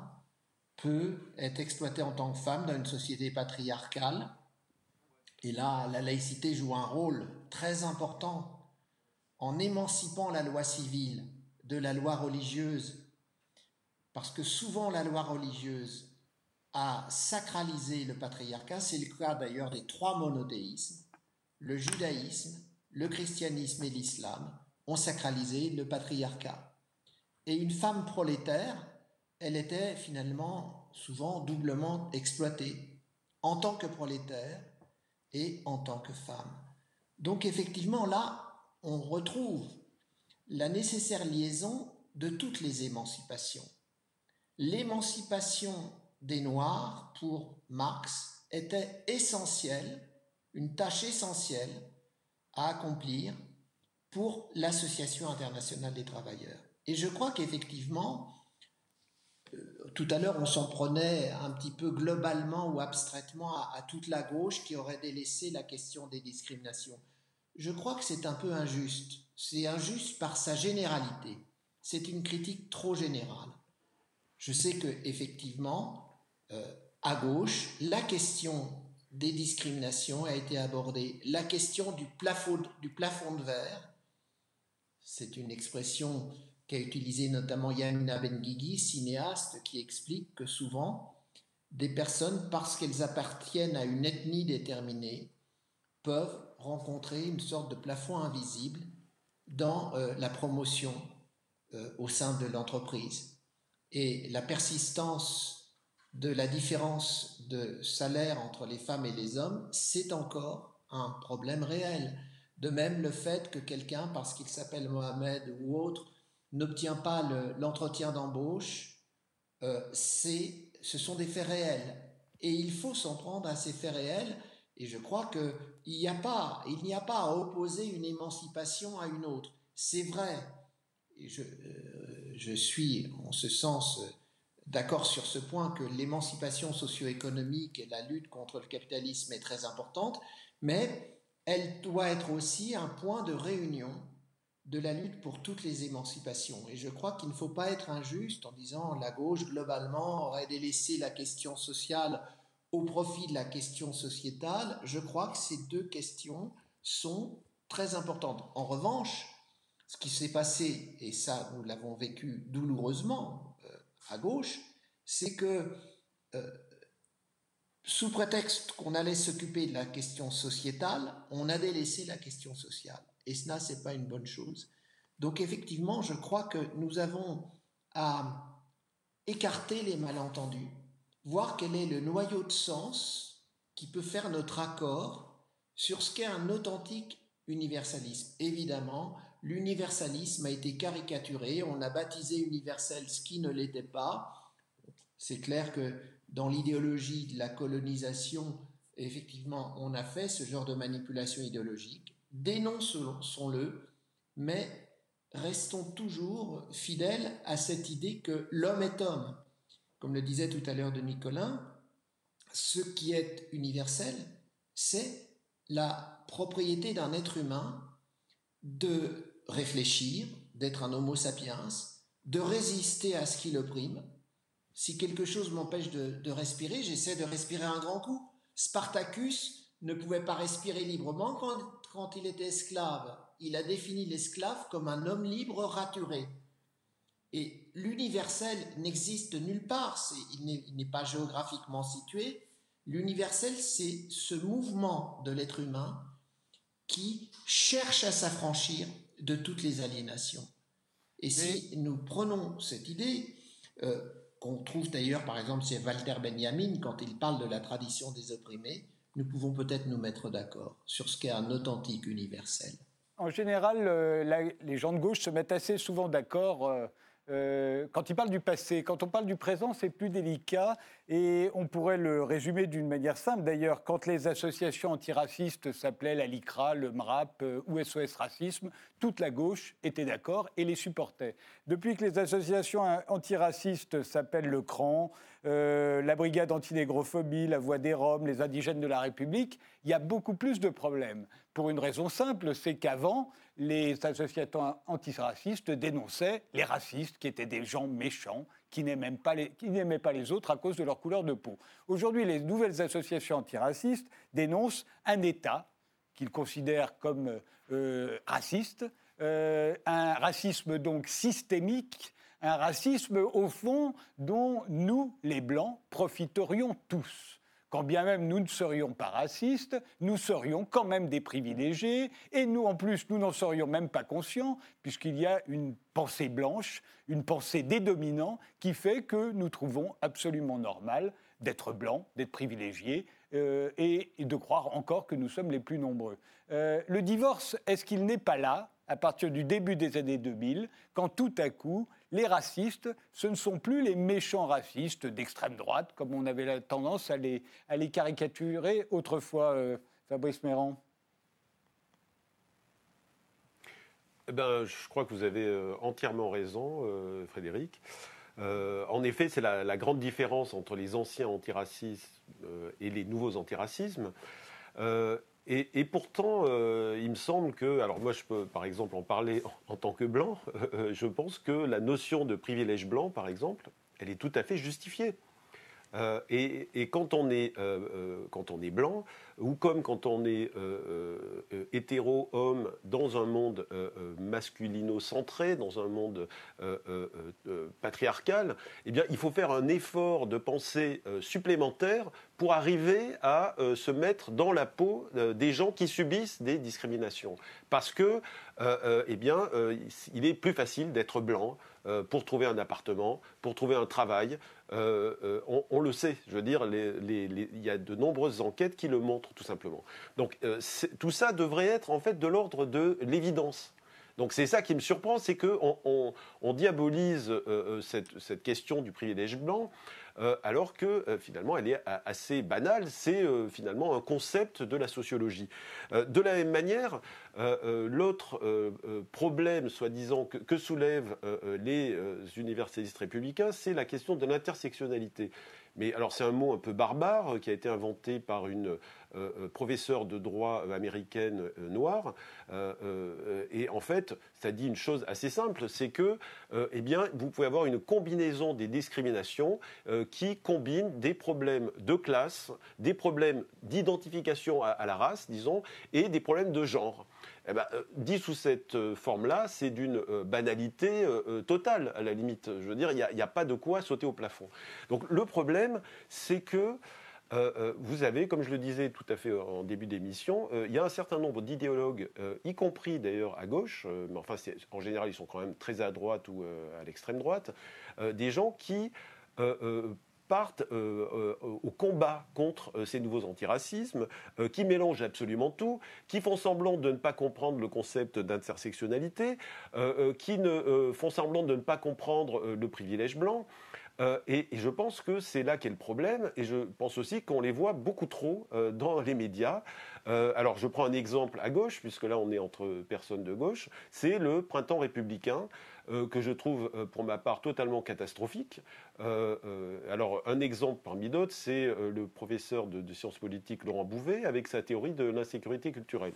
peut être exploitée en tant que femme dans une société patriarcale. Et là, la laïcité joue un rôle très important en émancipant la loi civile de la loi religieuse, parce que souvent la loi religieuse a sacralisé le patriarcat, c'est le cas d'ailleurs des trois monothéismes, le judaïsme, le christianisme et l'islam ont sacralisé le patriarcat. Et une femme prolétaire, elle était finalement souvent doublement exploitée, en tant que prolétaire et en tant que femme. Donc effectivement, là, on retrouve la nécessaire liaison de toutes les émancipations. L'émancipation des Noirs, pour Marx, était essentielle, une tâche essentielle à accomplir pour l'Association internationale des travailleurs. Et je crois qu'effectivement, euh, tout à l'heure, on s'en prenait un petit peu globalement ou abstraitement à, toute la gauche qui aurait délaissé la question des discriminations. Je crois que c'est un peu injuste. C'est injuste par sa généralité. C'est une critique trop générale. Je sais que effectivement, euh, à gauche, la question des discriminations a été abordée. La question du plafond, du de verre, c'est une expression qu'a utilisée notamment Yamina Benguigui, cinéaste, qui explique que souvent, des personnes, parce qu'elles appartiennent à une ethnie déterminée, peuvent rencontrer une sorte de plafond invisible dans euh, la promotion euh, au sein de l'entreprise. Et la persistance de la différence de salaire entre les femmes et les hommes, c'est encore un problème réel. De même, le fait que quelqu'un, parce qu'il s'appelle Mohamed ou autre, n'obtient pas l'entretien d'embauche, euh, ce sont des faits réels. Et il faut s'en prendre à ces faits réels et je crois qu'il n'y a, pas, à opposer une émancipation à une autre. C'est vrai. Et je, euh, je suis en ce sens d'accord sur ce point que l'émancipation socio-économique et la lutte contre le capitalisme est très importante, mais elle doit être aussi un point de réunion de la lutte pour toutes les émancipations. Et je crois qu'il ne faut pas être injuste en disant la gauche globalement aurait délaissé la question sociale au profit de la question sociétale, je crois que ces deux questions sont très importantes. En revanche, ce qui s'est passé, et ça nous l'avons vécu douloureusement euh, à gauche, c'est que euh, sous prétexte qu'on allait s'occuper de la question sociétale, on a délaissé la question sociale. Et cela, ce n'est pas une bonne chose. Donc effectivement, je crois que nous avons à écarter les malentendus, voir quel est le noyau de sens qui peut faire notre accord sur ce qu'est un authentique universalisme. Évidemment, l'universalisme a été caricaturé, on a baptisé universel ce qui ne l'était pas. C'est clair que dans l'idéologie de la colonisation, effectivement, on a fait ce genre de manipulation idéologique. Dénonçons-le, mais restons toujours fidèles à cette idée que l'homme est homme comme le disait tout à l'heure de Nicolin, ce qui est universel, c'est la propriété d'un être humain de réfléchir, d'être un homo sapiens, de résister à ce qui l'opprime. Si quelque chose m'empêche de, respirer, j'essaie de respirer un grand coup. Spartacus ne pouvait pas respirer librement quand, quand il était esclave. Il a défini l'esclave comme un homme libre raturé. Et l'universel n'existe nulle part, il n'est pas géographiquement situé. L'universel, c'est ce mouvement de l'être humain qui cherche à s'affranchir de toutes les aliénations. Et si nous prenons cette idée, euh, qu'on trouve d'ailleurs, par exemple, chez Walter Benjamin, quand il parle de la tradition des opprimés, nous pouvons peut-être nous mettre d'accord sur ce qu'est un authentique universel. En général, euh, les gens de gauche se mettent assez souvent d'accord. Euh, euh, quand il parle du passé, quand on parle du présent, c'est plus délicat et on pourrait le résumer d'une manière simple. D'ailleurs, quand les associations antiracistes s'appelaient la LICRA, le MRAP euh, ou SOS Racisme, toute la gauche était d'accord et les supportait. Depuis que les associations antiracistes s'appellent le CRAN, euh, la Brigade antinégrophobie, la Voix des Roms, les indigènes de la République, il y a beaucoup plus de problèmes. pour une raison simple, c'est qu'avant, les associations antiracistes dénonçaient les racistes, qui étaient des gens méchants, qui n'aimaient pas, les autres à cause de leur couleur de peau. Aujourd'hui, les nouvelles associations antiracistes dénoncent un État qu'ils considèrent comme euh, raciste, euh, un racisme donc systémique, un racisme au fond dont nous, les Blancs, profiterions tous. Quand bien même nous ne serions pas racistes, nous serions quand même des privilégiés, et nous en plus, nous n'en serions même pas conscients, puisqu'il y a une pensée blanche, une pensée des dominants, qui fait que nous trouvons absolument normal d'être blancs, d'être privilégiés, euh, et, de croire encore que nous sommes les plus nombreux. Euh, le divorce, est-ce qu'il n'est pas là à partir du début des années 2000, quand tout à coup, les racistes, ce ne sont plus les méchants racistes d'extrême droite, comme on avait la tendance à les, à les caricaturer autrefois, euh, Fabrice Méran eh ben, Je crois que vous avez euh, entièrement raison, euh, Frédéric. en effet, c'est la, la, grande différence entre les anciens antiracismes et les nouveaux antiracismes. Et, pourtant, euh, il me semble que, alors moi je peux par exemple en parler en, tant que blanc, euh, je pense que la notion de privilège blanc, par exemple, elle est tout à fait justifiée. Euh, et, quand, on est, quand on est blanc, ou comme quand on est hétéro homme dans un monde masculino-centré, dans un monde patriarcal, eh bien, il faut faire un effort de pensée supplémentaire pour arriver à euh, se mettre dans la peau euh, des gens qui subissent des discriminations. Parce que, euh, eh bien, il est plus facile d'être blanc pour trouver un appartement, pour trouver un travail. On, le sait, je veux dire, il y a de nombreuses enquêtes qui le montrent tout simplement. Donc tout ça devrait être en fait de l'ordre de l'évidence. Donc c'est ça qui me surprend, c'est qu'on on, diabolise cette, question du privilège blanc euh, alors que euh, finalement elle est assez banale, c'est euh, finalement un concept de la sociologie. de la même manière, l'autre problème, soi-disant, que, soulèvent les universalistes républicains, c'est la question de l'intersectionnalité. Mais alors c'est un mot un peu barbare qui a été inventé par une professeure de droit américaine noire. et en fait, ça dit une chose assez simple, c'est que, eh bien, vous pouvez avoir une combinaison des discriminations qui combine des problèmes de classe, des problèmes d'identification à, la race, disons, et des problèmes de genre. Eh ben, euh, dit sous cette euh, forme-là, c'est d'une euh, banalité totale, à la limite. Je veux dire, il n'y a, pas de quoi sauter au plafond. Donc le problème, c'est que vous avez, comme je le disais tout à fait en début d'émission, il y a un certain nombre d'idéologues, y compris d'ailleurs à gauche, mais enfin en général ils sont quand même très à droite ou à l'extrême droite, des gens qui partent euh, euh, au combat contre euh, ces nouveaux antiracismes, qui mélangent absolument tout, qui font semblant de ne pas comprendre le concept d'intersectionnalité, qui ne, font semblant de ne pas comprendre le privilège blanc. Et, je pense que c'est là qu'est le problème, et je pense aussi qu'on les voit beaucoup trop dans les médias. alors je prends un exemple à gauche, puisque là on est entre personnes de gauche, c'est le printemps républicain. Euh, que je trouve euh, pour ma part totalement catastrophique. Euh, alors un exemple parmi d'autres, c'est le professeur de, sciences politiques Laurent Bouvet avec sa théorie de l'insécurité culturelle.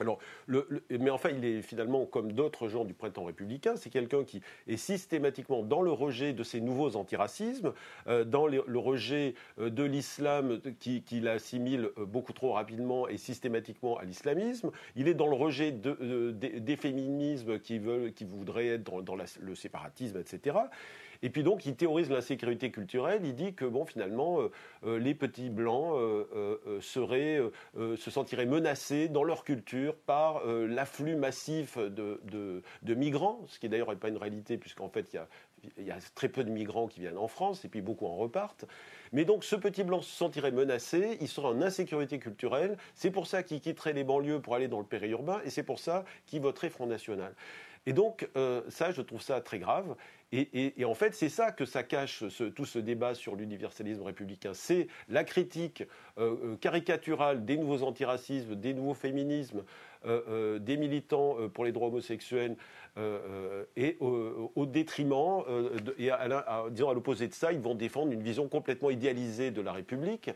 Alors, mais enfin, il est finalement comme d'autres gens du printemps républicain, c'est quelqu'un qui est systématiquement dans le rejet de ces nouveaux antiracismes, dans le, rejet de l'islam qui, qui l'assimile beaucoup trop rapidement et systématiquement à l'islamisme. Il est dans le rejet de, des féminismes qui, veulent, qui voudraient être dans, le séparatisme, etc. Et puis donc, il théorise l'insécurité culturelle. Il dit que bon, finalement, euh, euh, les petits blancs euh, seraient, se sentiraient menacés dans leur culture par l'afflux massif de, de, migrants, ce qui d'ailleurs n'est pas une réalité puisqu'en fait, il y a très peu de migrants qui viennent en France et puis beaucoup en repartent. Mais donc ce petit blanc se sentirait menacé, il serait en insécurité culturelle. C'est pour ça qu'il quitterait les banlieues pour aller dans le périurbain et c'est pour ça qu'il voterait Front National. Et donc, ça, je trouve ça très grave. Et, en fait, c'est ça que ça cache, tout ce débat sur l'universalisme républicain. C'est la critique euh, euh, caricaturale des nouveaux antiracismes, des nouveaux féminismes, des militants pour les droits homosexuels, et au, détriment, et à, disons à l'opposé de ça, ils vont défendre une vision complètement idéalisée de la République.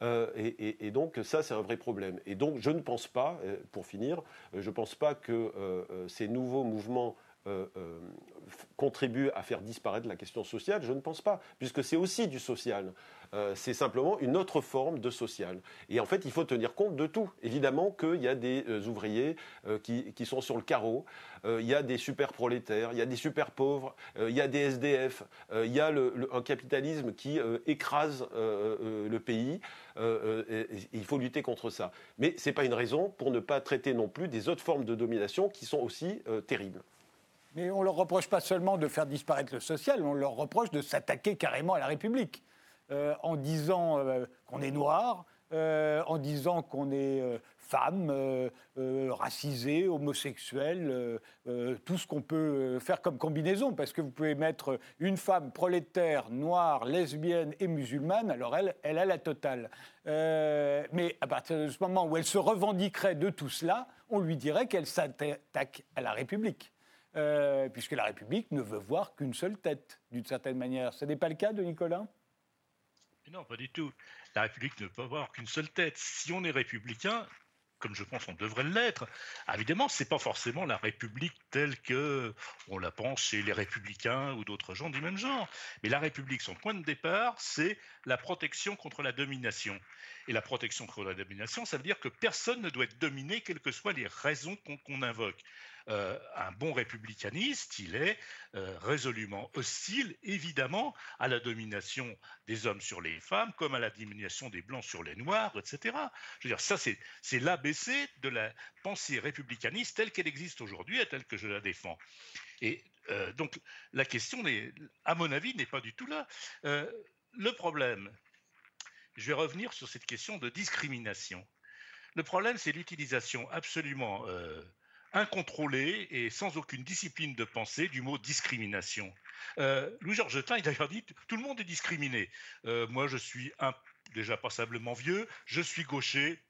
et, donc ça, c'est un vrai problème. Et donc je ne pense pas, pour finir, je ne pense pas que ces nouveaux mouvements contribuent à faire disparaître la question sociale Je ne pense pas, puisque c'est aussi du social. Euh, c'est simplement une autre forme de social. Et en fait, il faut tenir compte de tout. Évidemment qu'il y a des euh, ouvriers euh, qui, sont sur le carreau, il y a des super prolétaires, il y a des super pauvres, il y a des SDF, il y a un capitalisme qui écrase le pays. il faut lutter contre ça. Mais ce n'est pas une raison pour ne pas traiter non plus des autres formes de domination qui sont aussi terribles. Mais on ne leur reproche pas seulement de faire disparaître le social, on leur reproche de s'attaquer carrément à la République. Euh, en disant euh, qu'on est noir, euh, en disant qu'on est femme, racisé, homosexuel, tout ce qu'on peut faire comme combinaison, parce que vous pouvez mettre une femme prolétaire, noire, lesbienne et musulmane, alors elle, elle a la totale. mais à partir de ce moment où elle se revendiquerait de tout cela, on lui dirait qu'elle s'attaque à la République. Puisque la République ne veut voir qu'une seule tête, d'une certaine manière. Ce n'est pas le cas de Nicolas? Non, pas du tout. La République ne peut avoir qu'une seule tête. Si on est républicain, comme je pense on devrait l'être, évidemment, ce n'est pas forcément la République telle que on la pense chez les républicains ou d'autres gens du même genre. Mais la République, son point de départ, c'est la protection contre la domination. Et la protection contre la domination, ça veut dire que personne ne doit être dominé, quelles que soient les raisons qu'on invoque. Euh, un bon républicaniste, il est euh, résolument hostile, évidemment, à la domination des hommes sur les femmes, comme à la domination des blancs sur les noirs, etc. Je veux dire, ça, c'est l'ABC de la pensée républicaniste telle qu'elle existe aujourd'hui et telle que je la défends. Et euh, donc, la question, à mon avis, n'est pas du tout là. le problème, je vais revenir sur cette question de discrimination. Le problème, c'est l'utilisation absolument incontrôlée et sans aucune discipline de pensée du mot discrimination. Euh, Louis-Georges il a d'ailleurs dit tout le monde est discriminé. Euh, moi, je suis déjà passablement vieux, je suis gaucher,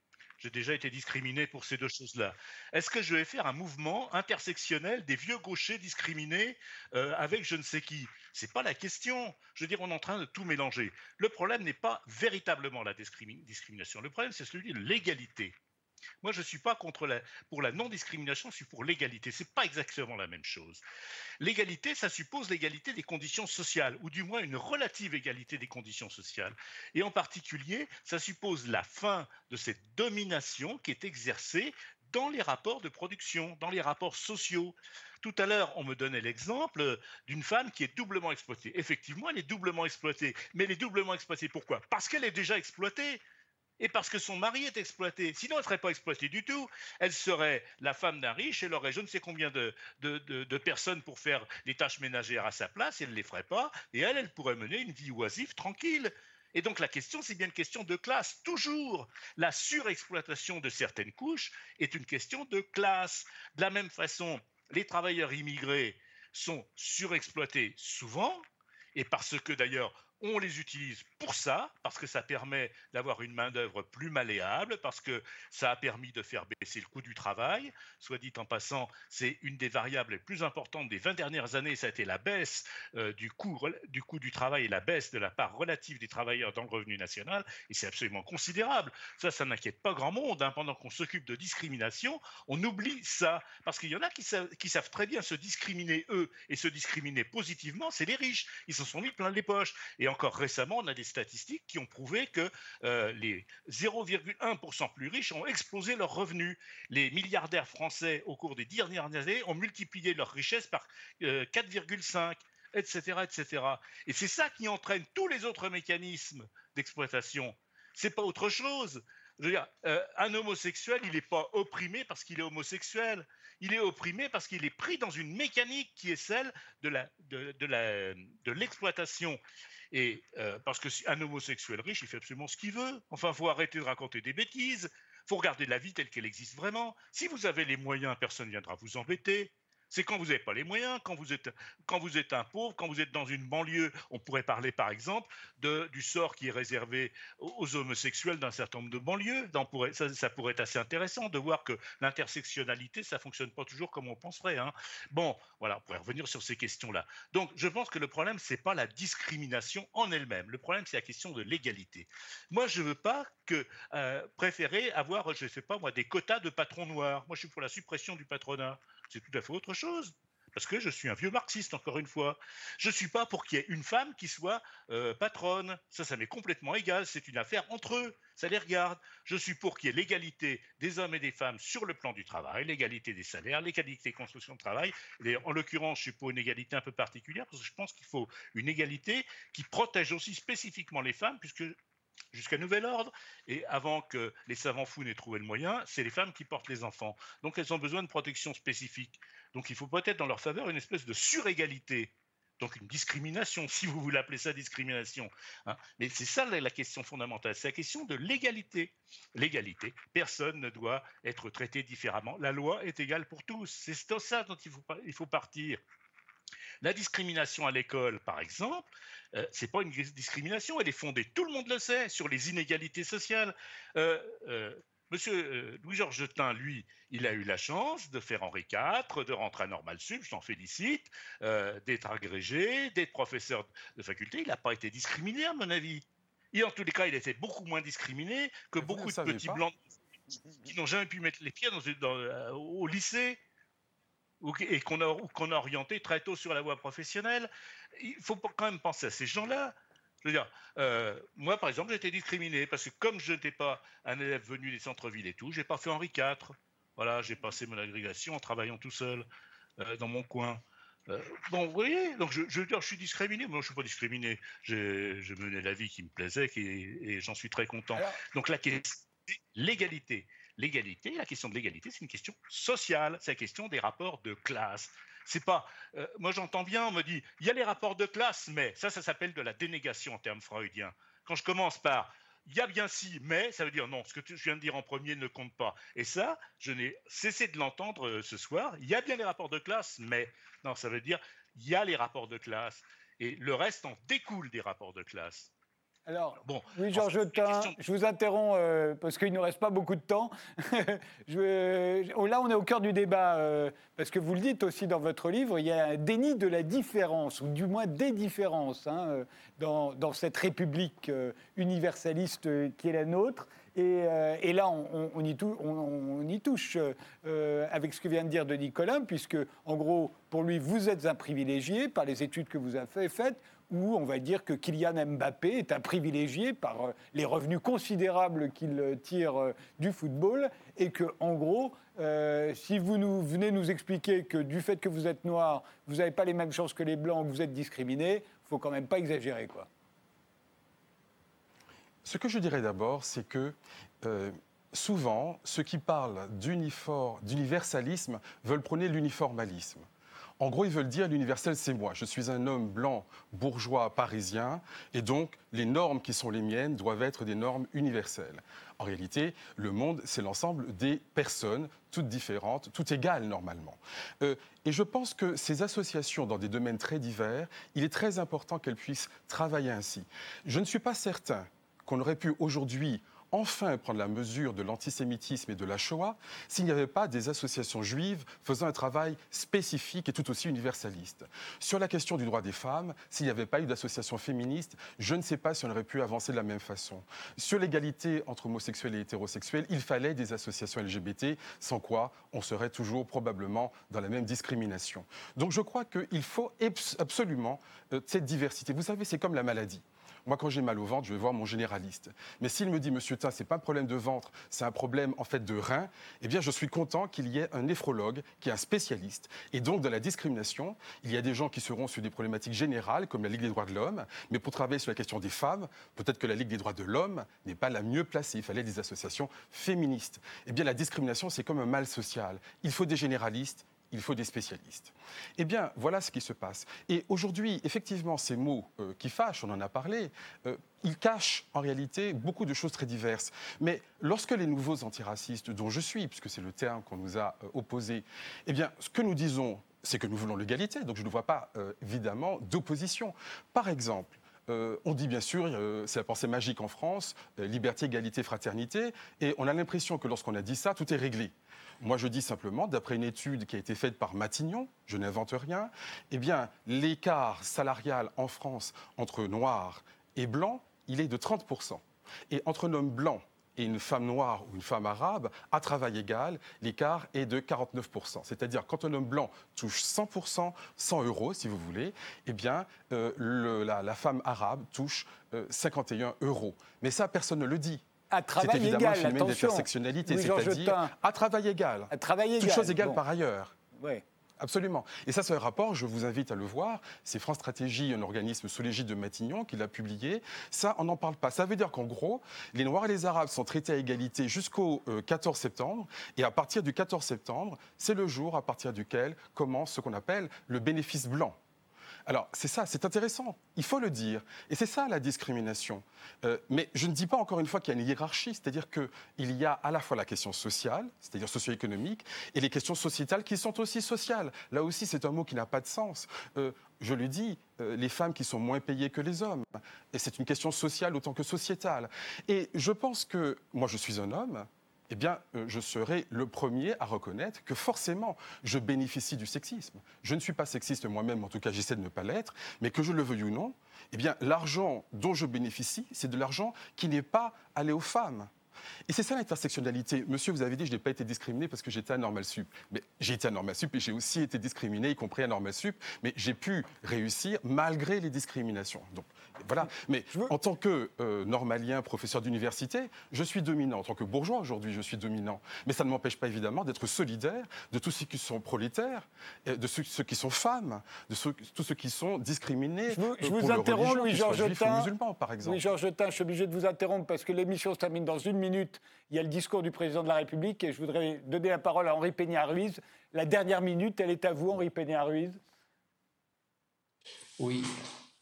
j'ai déjà été discriminé pour ces deux choses-là. Est-ce que je vais faire un mouvement intersectionnel des vieux gauchers discriminés euh, avec je ne sais qui? C'est pas la question. Je veux dire, on est en train de tout mélanger. Le problème n'est pas véritablement la discrimination. Le problème, c'est celui de l'égalité. Moi, je ne suis pas contre la, pour la non-discrimination, je suis pour l'égalité. Ce n'est pas exactement la même chose. L'égalité, ça suppose l'égalité des conditions sociales, ou du moins une relative égalité des conditions sociales. Et en particulier, ça suppose la fin de cette domination qui est exercée dans les rapports de production, dans les rapports sociaux. Tout à l'heure, on me donnait l'exemple d'une femme qui est doublement exploitée. Effectivement, elle est doublement exploitée. Mais elle est doublement exploitée pourquoi? Parce qu'elle est déjà exploitée et parce que son mari est exploité. Sinon, elle ne serait pas exploitée du tout. Elle serait la femme d'un riche, elle aurait je ne sais combien de, personnes pour faire les tâches ménagères à sa place, et elle ne les ferait pas, et elle, elle pourrait mener une vie oisive, tranquille. Et donc la question, c'est bien une question de classe, toujours. La surexploitation de certaines couches est une question de classe. De la même façon, les travailleurs immigrés sont surexploités souvent, et parce que d'ailleurs, on les utilise pour ça, parce que ça permet d'avoir une main-d'œuvre plus malléable, parce que ça a permis de faire baisser le coût du travail. Soit dit en passant, c'est une des variables les plus importantes des 20 dernières années, ça a été la baisse euh, du, coût, du travail et la baisse de la part relative des travailleurs dans le revenu national, et c'est absolument considérable. Ça, ça n'inquiète pas grand monde. Hein. Pendant qu'on s'occupe de discrimination, on oublie ça, parce qu'il y en a qui savent très bien se discriminer eux, et se discriminer positivement, c'est les riches. Ils s'en sont mis plein les poches. Et encore récemment, on a des statistiques qui ont prouvé que euh, les 0,1% plus riches ont explosé leurs revenus. Les milliardaires français, au cours des dernières années, ont multiplié leur richesse par 4,5 etc., etc. Et c'est ça qui entraîne tous les autres mécanismes d'exploitation. C'est pas autre chose. Euh, un homosexuel, il n'est pas opprimé parce qu'il est homosexuel. Il est opprimé parce qu'il est pris dans une mécanique qui est celle de l'exploitation. De, de et euh, parce que un homosexuel riche, il fait absolument ce qu'il veut. Enfin, il faut arrêter de raconter des bêtises. Faut regarder la vie telle qu'elle existe vraiment. Si vous avez les moyens, personne ne viendra vous embêter. C'est quand vous n'avez pas les moyens, quand vous, êtes, quand vous êtes un pauvre, quand vous êtes dans une banlieue. On pourrait parler par exemple de, du sort qui est réservé aux homosexuels d'un certain nombre de banlieues. ça, pourrait être assez intéressant de voir que l'intersectionnalité, ça fonctionne pas toujours comme on penserait. Hein. Bon, voilà, on pourrait revenir sur ces questions-là. Donc, je pense que le problème, c'est pas la discrimination en elle-même. Le problème, c'est la question de l'égalité. Moi, je veux pas que euh, préférer avoir, je sais pas moi, des quotas de patrons noirs. Moi, je suis pour la suppression du patronat c'est tout à fait autre chose. Parce que je suis un vieux marxiste, encore une fois. Je ne suis pas pour qu'il y ait une femme qui soit euh, patronne. Ça, ça m'est complètement égal. C'est une affaire entre eux. Ça les regarde. Je suis pour qu'il y ait l'égalité des hommes et des femmes sur le plan du travail, l'égalité des salaires, l'égalité des constructions de travail. Et en l'occurrence, je suis pour une égalité un peu particulière parce que je pense qu'il faut une égalité qui protège aussi spécifiquement les femmes, puisque jusqu'à nouvel ordre. Et avant que les savants fous n'aient trouvé le moyen, c'est les femmes qui portent les enfants. Donc elles ont besoin de protection spécifique. Donc il faut peut-être dans leur faveur une espèce de surégalité. Donc une discrimination, si vous voulez appeler ça discrimination. Hein. Mais c'est ça la question fondamentale, c'est la question de l'égalité. L'égalité, personne ne doit être traité différemment. La loi est égale pour tous. C'est ça dont il faut partir. La discrimination à l'école, par exemple, euh, c'est pas une discrimination, elle est fondée, tout le monde le sait, sur les inégalités sociales. Euh, euh, monsieur Louis-Georges Jetin, lui, il a eu la chance de faire Henri IV, de rentrer à Normal Sud, je t'en félicite, d'être agrégé, d'être professeur de faculté. Il n'a pas été discriminé, à mon avis. Et en tous les cas, il était beaucoup moins discriminé que beaucoup de petits blancs qui n'ont jamais pu mettre les pieds au lycée et qu'on a, orienté très tôt sur la voie professionnelle. Il faut quand même penser à ces gens-là. Je veux dire, euh, moi, par exemple, j'ai été discriminé parce que comme je n'étais pas un élève venu des centres-villes et tout, j'ai pas fait Henri IV. Voilà, j'ai passé mon agrégation en travaillant tout seul euh, dans mon coin. Euh, bon, vous voyez, donc je, je, je suis discriminé. Moi, je suis pas discriminé. J'ai mené la vie qui me plaisait et, et j'en suis très content. Donc la question, l'égalité l'égalité, la question de l'égalité, c'est une question sociale, c'est la question des rapports de classe. C'est pas, euh, moi j'entends bien, on me dit, il y a les rapports de classe, mais ça, ça s'appelle de la dénégation en termes freudiens. Quand je commence par il y a bien si, mais ça veut dire non, ce que je viens de dire en premier ne compte pas. Et ça, je n'ai cessé de l'entendre euh, ce soir. Il y a bien les rapports de classe, mais non, ça veut dire il y a les rapports de classe. Et le reste en découle des rapports de classe. Alors, bon, oui, Georges je vous interromps euh, parce qu'il ne nous reste pas beaucoup de temps. je, oh, là, on est au cœur du débat, euh, parce que vous le dites aussi dans votre livre, il y a un déni de la différence, ou du moins des différences, hein, euh, dans, dans, cette république universaliste qui est la nôtre. Et, et là, on, on, y touche, on, y touche avec ce que vient de dire de Nicolas, puisque, en gros, pour lui, vous êtes un privilégié par les études que vous avez faites où on va dire que Kylian Mbappé est un privilégié par euh, les revenus considérables qu'il euh, tire euh, du football et que, en gros, si vous nous, venez nous expliquer que du fait que vous êtes noir, vous n'avez pas les mêmes chances que les blancs, que vous êtes discriminé, il faut quand même pas exagérer, quoi. Ce que je dirais d'abord, c'est que souvent, ceux qui parlent d'universalisme veulent prôner l'uniformalisme. En gros, ils veulent dire l'universel, c'est moi. Je suis un homme blanc, bourgeois, parisien, et donc les normes qui sont les miennes doivent être des normes universelles. En réalité, le monde, c'est l'ensemble des personnes, toutes différentes, toutes égales normalement. Euh, et je pense que ces associations dans des domaines très divers, il est très important qu'elles puissent travailler ainsi. Je ne suis pas certain qu'on aurait pu aujourd'hui enfin prendre la mesure de l'antisémitisme et de la Shoah s'il n'y avait pas des associations juives faisant un travail spécifique et tout aussi universaliste. Sur la question du droit des femmes, s'il n'y avait pas eu d'associations féministes, je ne sais pas si on aurait pu avancer de la même façon. Sur l'égalité entre homosexuels et hétérosexuels, il fallait des associations LGBT, sans quoi on serait toujours probablement dans la même discrimination. Donc je crois qu'il faut absolument euh, cette diversité. Vous savez, c'est comme la maladie. Moi, quand j'ai mal au ventre, je vais voir mon généraliste. Mais s'il me dit, Monsieur Tin, c'est pas un problème de ventre, c'est un problème en fait de rein, eh bien, je suis content qu'il y ait un néphrologue qui est un spécialiste. Et donc, dans la discrimination, il y a des gens qui seront sur des problématiques générales, comme la Ligue des droits de l'homme, mais pour travailler sur la question des femmes, peut-être que la Ligue des droits de l'homme n'est pas la mieux placée. Il fallait des associations féministes. Eh bien, la discrimination, c'est comme un mal social. Il faut des généralistes, il faut des spécialistes. Eh bien, voilà ce qui se passe. Et aujourd'hui, effectivement, ces mots euh, qui fâchent, on en a parlé, euh, ils cachent en réalité beaucoup de choses très diverses. Mais lorsque les nouveaux antiracistes, dont je suis, puisque c'est le terme qu'on nous a euh, opposé, eh bien, ce que nous disons c'est que nous voulons l'égalité. Donc je ne vois pas, évidemment, d'opposition. Par exemple, euh, on dit bien sûr, euh, c'est la pensée magique en France, liberté, égalité, fraternité, et on a l'impression que lorsqu'on a dit ça, tout est réglé. Moi, je dis simplement, d'après une étude qui a été faite par Matignon, je n'invente rien, eh bien, l'écart salarial en France entre noirs et blancs, il est de 30%. Et entre un homme blanc et une femme noire ou une femme arabe, à travail égal, l'écart est de 49%. C'est-à-dire, quand un homme blanc touche 100%, 100 euros, si vous voulez, eh bien, euh, la, femme arabe touche 51 euh, euros. Mais ça, personne ne le dit. À travail évidemment égal, un phénomène d'intersectionnalité, c'est-à-dire à travail égal. À travail égal. Toutes choses égales par ailleurs. Ouais. Absolument. Et ça, c'est un rapport, je vous invite à le voir. C'est France Stratégie, un organisme sous l'égide de Matignon, qui l'a publié. Ça, on n'en parle pas. Ça veut dire qu'en gros, les Noirs et les Arabes sont traités à égalité jusqu'au 14 euh, septembre. Et à partir du 14 septembre, c'est le jour à partir duquel commence ce qu'on appelle le bénéfice blanc. Alors, c'est ça, c'est intéressant, il faut le dire. Et c'est ça la discrimination. Euh, mais je ne dis pas encore une fois qu'il y a une hiérarchie, c'est-à-dire qu'il y a à la fois la question sociale, c'est-à-dire socio-économique, et les questions sociétales qui sont aussi sociales. Là aussi, c'est un mot qui n'a pas de sens. Euh, je le dis, euh, les femmes qui sont moins payées que les hommes. Et c'est une question sociale autant que sociétale. Et je pense que, moi je suis un homme, eh bien, euh, je serai le premier à reconnaître que forcément, je bénéficie du sexisme. Je ne suis pas sexiste moi-même, en tout cas, j'essaie de ne pas l'être, mais que je le veuille ou non, eh bien, l'argent dont je bénéficie, c'est de l'argent qui n'est pas allé aux femmes. Et c'est ça l'intersectionnalité. Monsieur, vous avez dit, je n'ai pas été discriminé parce que j'étais à Normal Sup. Mais j'ai été à Normal Sup et j'ai aussi été discriminé, y compris à Normal Sup. Mais j'ai pu réussir malgré les discriminations. Donc voilà. Mais en tant que euh, normalien, professeur d'université, je suis dominant. En tant que bourgeois aujourd'hui, je suis dominant. Mais ça ne m'empêche pas évidemment d'être solidaire de tous ceux qui sont prolétaires, de ceux, qui sont femmes, de tous ceux qui sont discriminés. Je vous, je vous interromps, Louis-Georges musulmans, par exemple. Louis-Georges je suis obligé de vous interrompre parce que l'émission se termine dans une minute. Il y a le discours du président de la République et je voudrais donner la parole à Henri Peña-Ruiz. La dernière minute, elle est à vous, Henri Peña-Ruiz. Oui,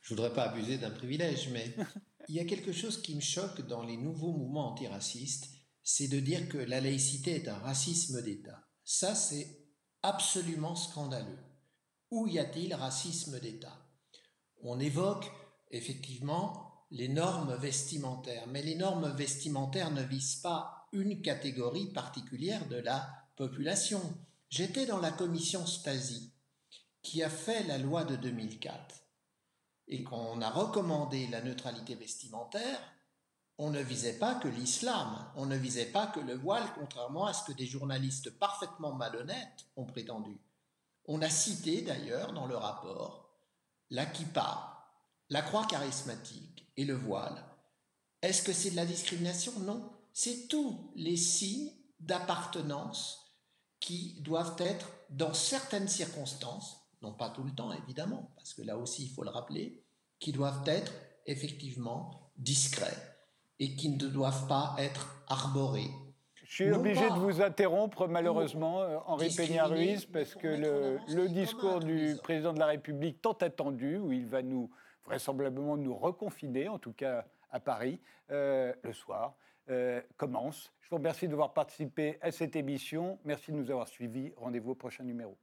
je voudrais pas abuser d'un privilège, mais il y a quelque chose qui me choque dans les nouveaux mouvements antiracistes, c'est de dire que la laïcité est un racisme d'État. Ça, c'est absolument scandaleux. Où y a-t-il racisme d'État? On évoque effectivement les normes vestimentaires, mais les normes vestimentaires ne visent pas une catégorie particulière de la population. J'étais dans la commission Stasi qui a fait la loi de 2004 et qu'on a recommandé la neutralité vestimentaire, on ne visait pas que l'islam, on ne visait pas que le voile, contrairement à ce que des journalistes parfaitement malhonnêtes ont prétendu. On a cité d'ailleurs dans le rapport la kippa, la croix charismatique et le voile. Est-ce que c'est de la discrimination? Non. C'est tous les signes d'appartenance qui doivent être, dans certaines circonstances, non pas tout le temps évidemment, parce que là aussi il faut le rappeler, qui doivent être effectivement discrets et qui ne doivent pas être arborés. Je suis obligé de vous interrompre malheureusement, euh, Henri Peña-Ruiz, parce que le, le discours du président de la République tant attendu, où il va nous vraisemblablement nous reconfiner, en tout cas à Paris, euh, le soir, euh, commence. Je vous remercie d'avoir participé à cette émission. Merci de nous avoir suivis. Rendez-vous au prochain numéro.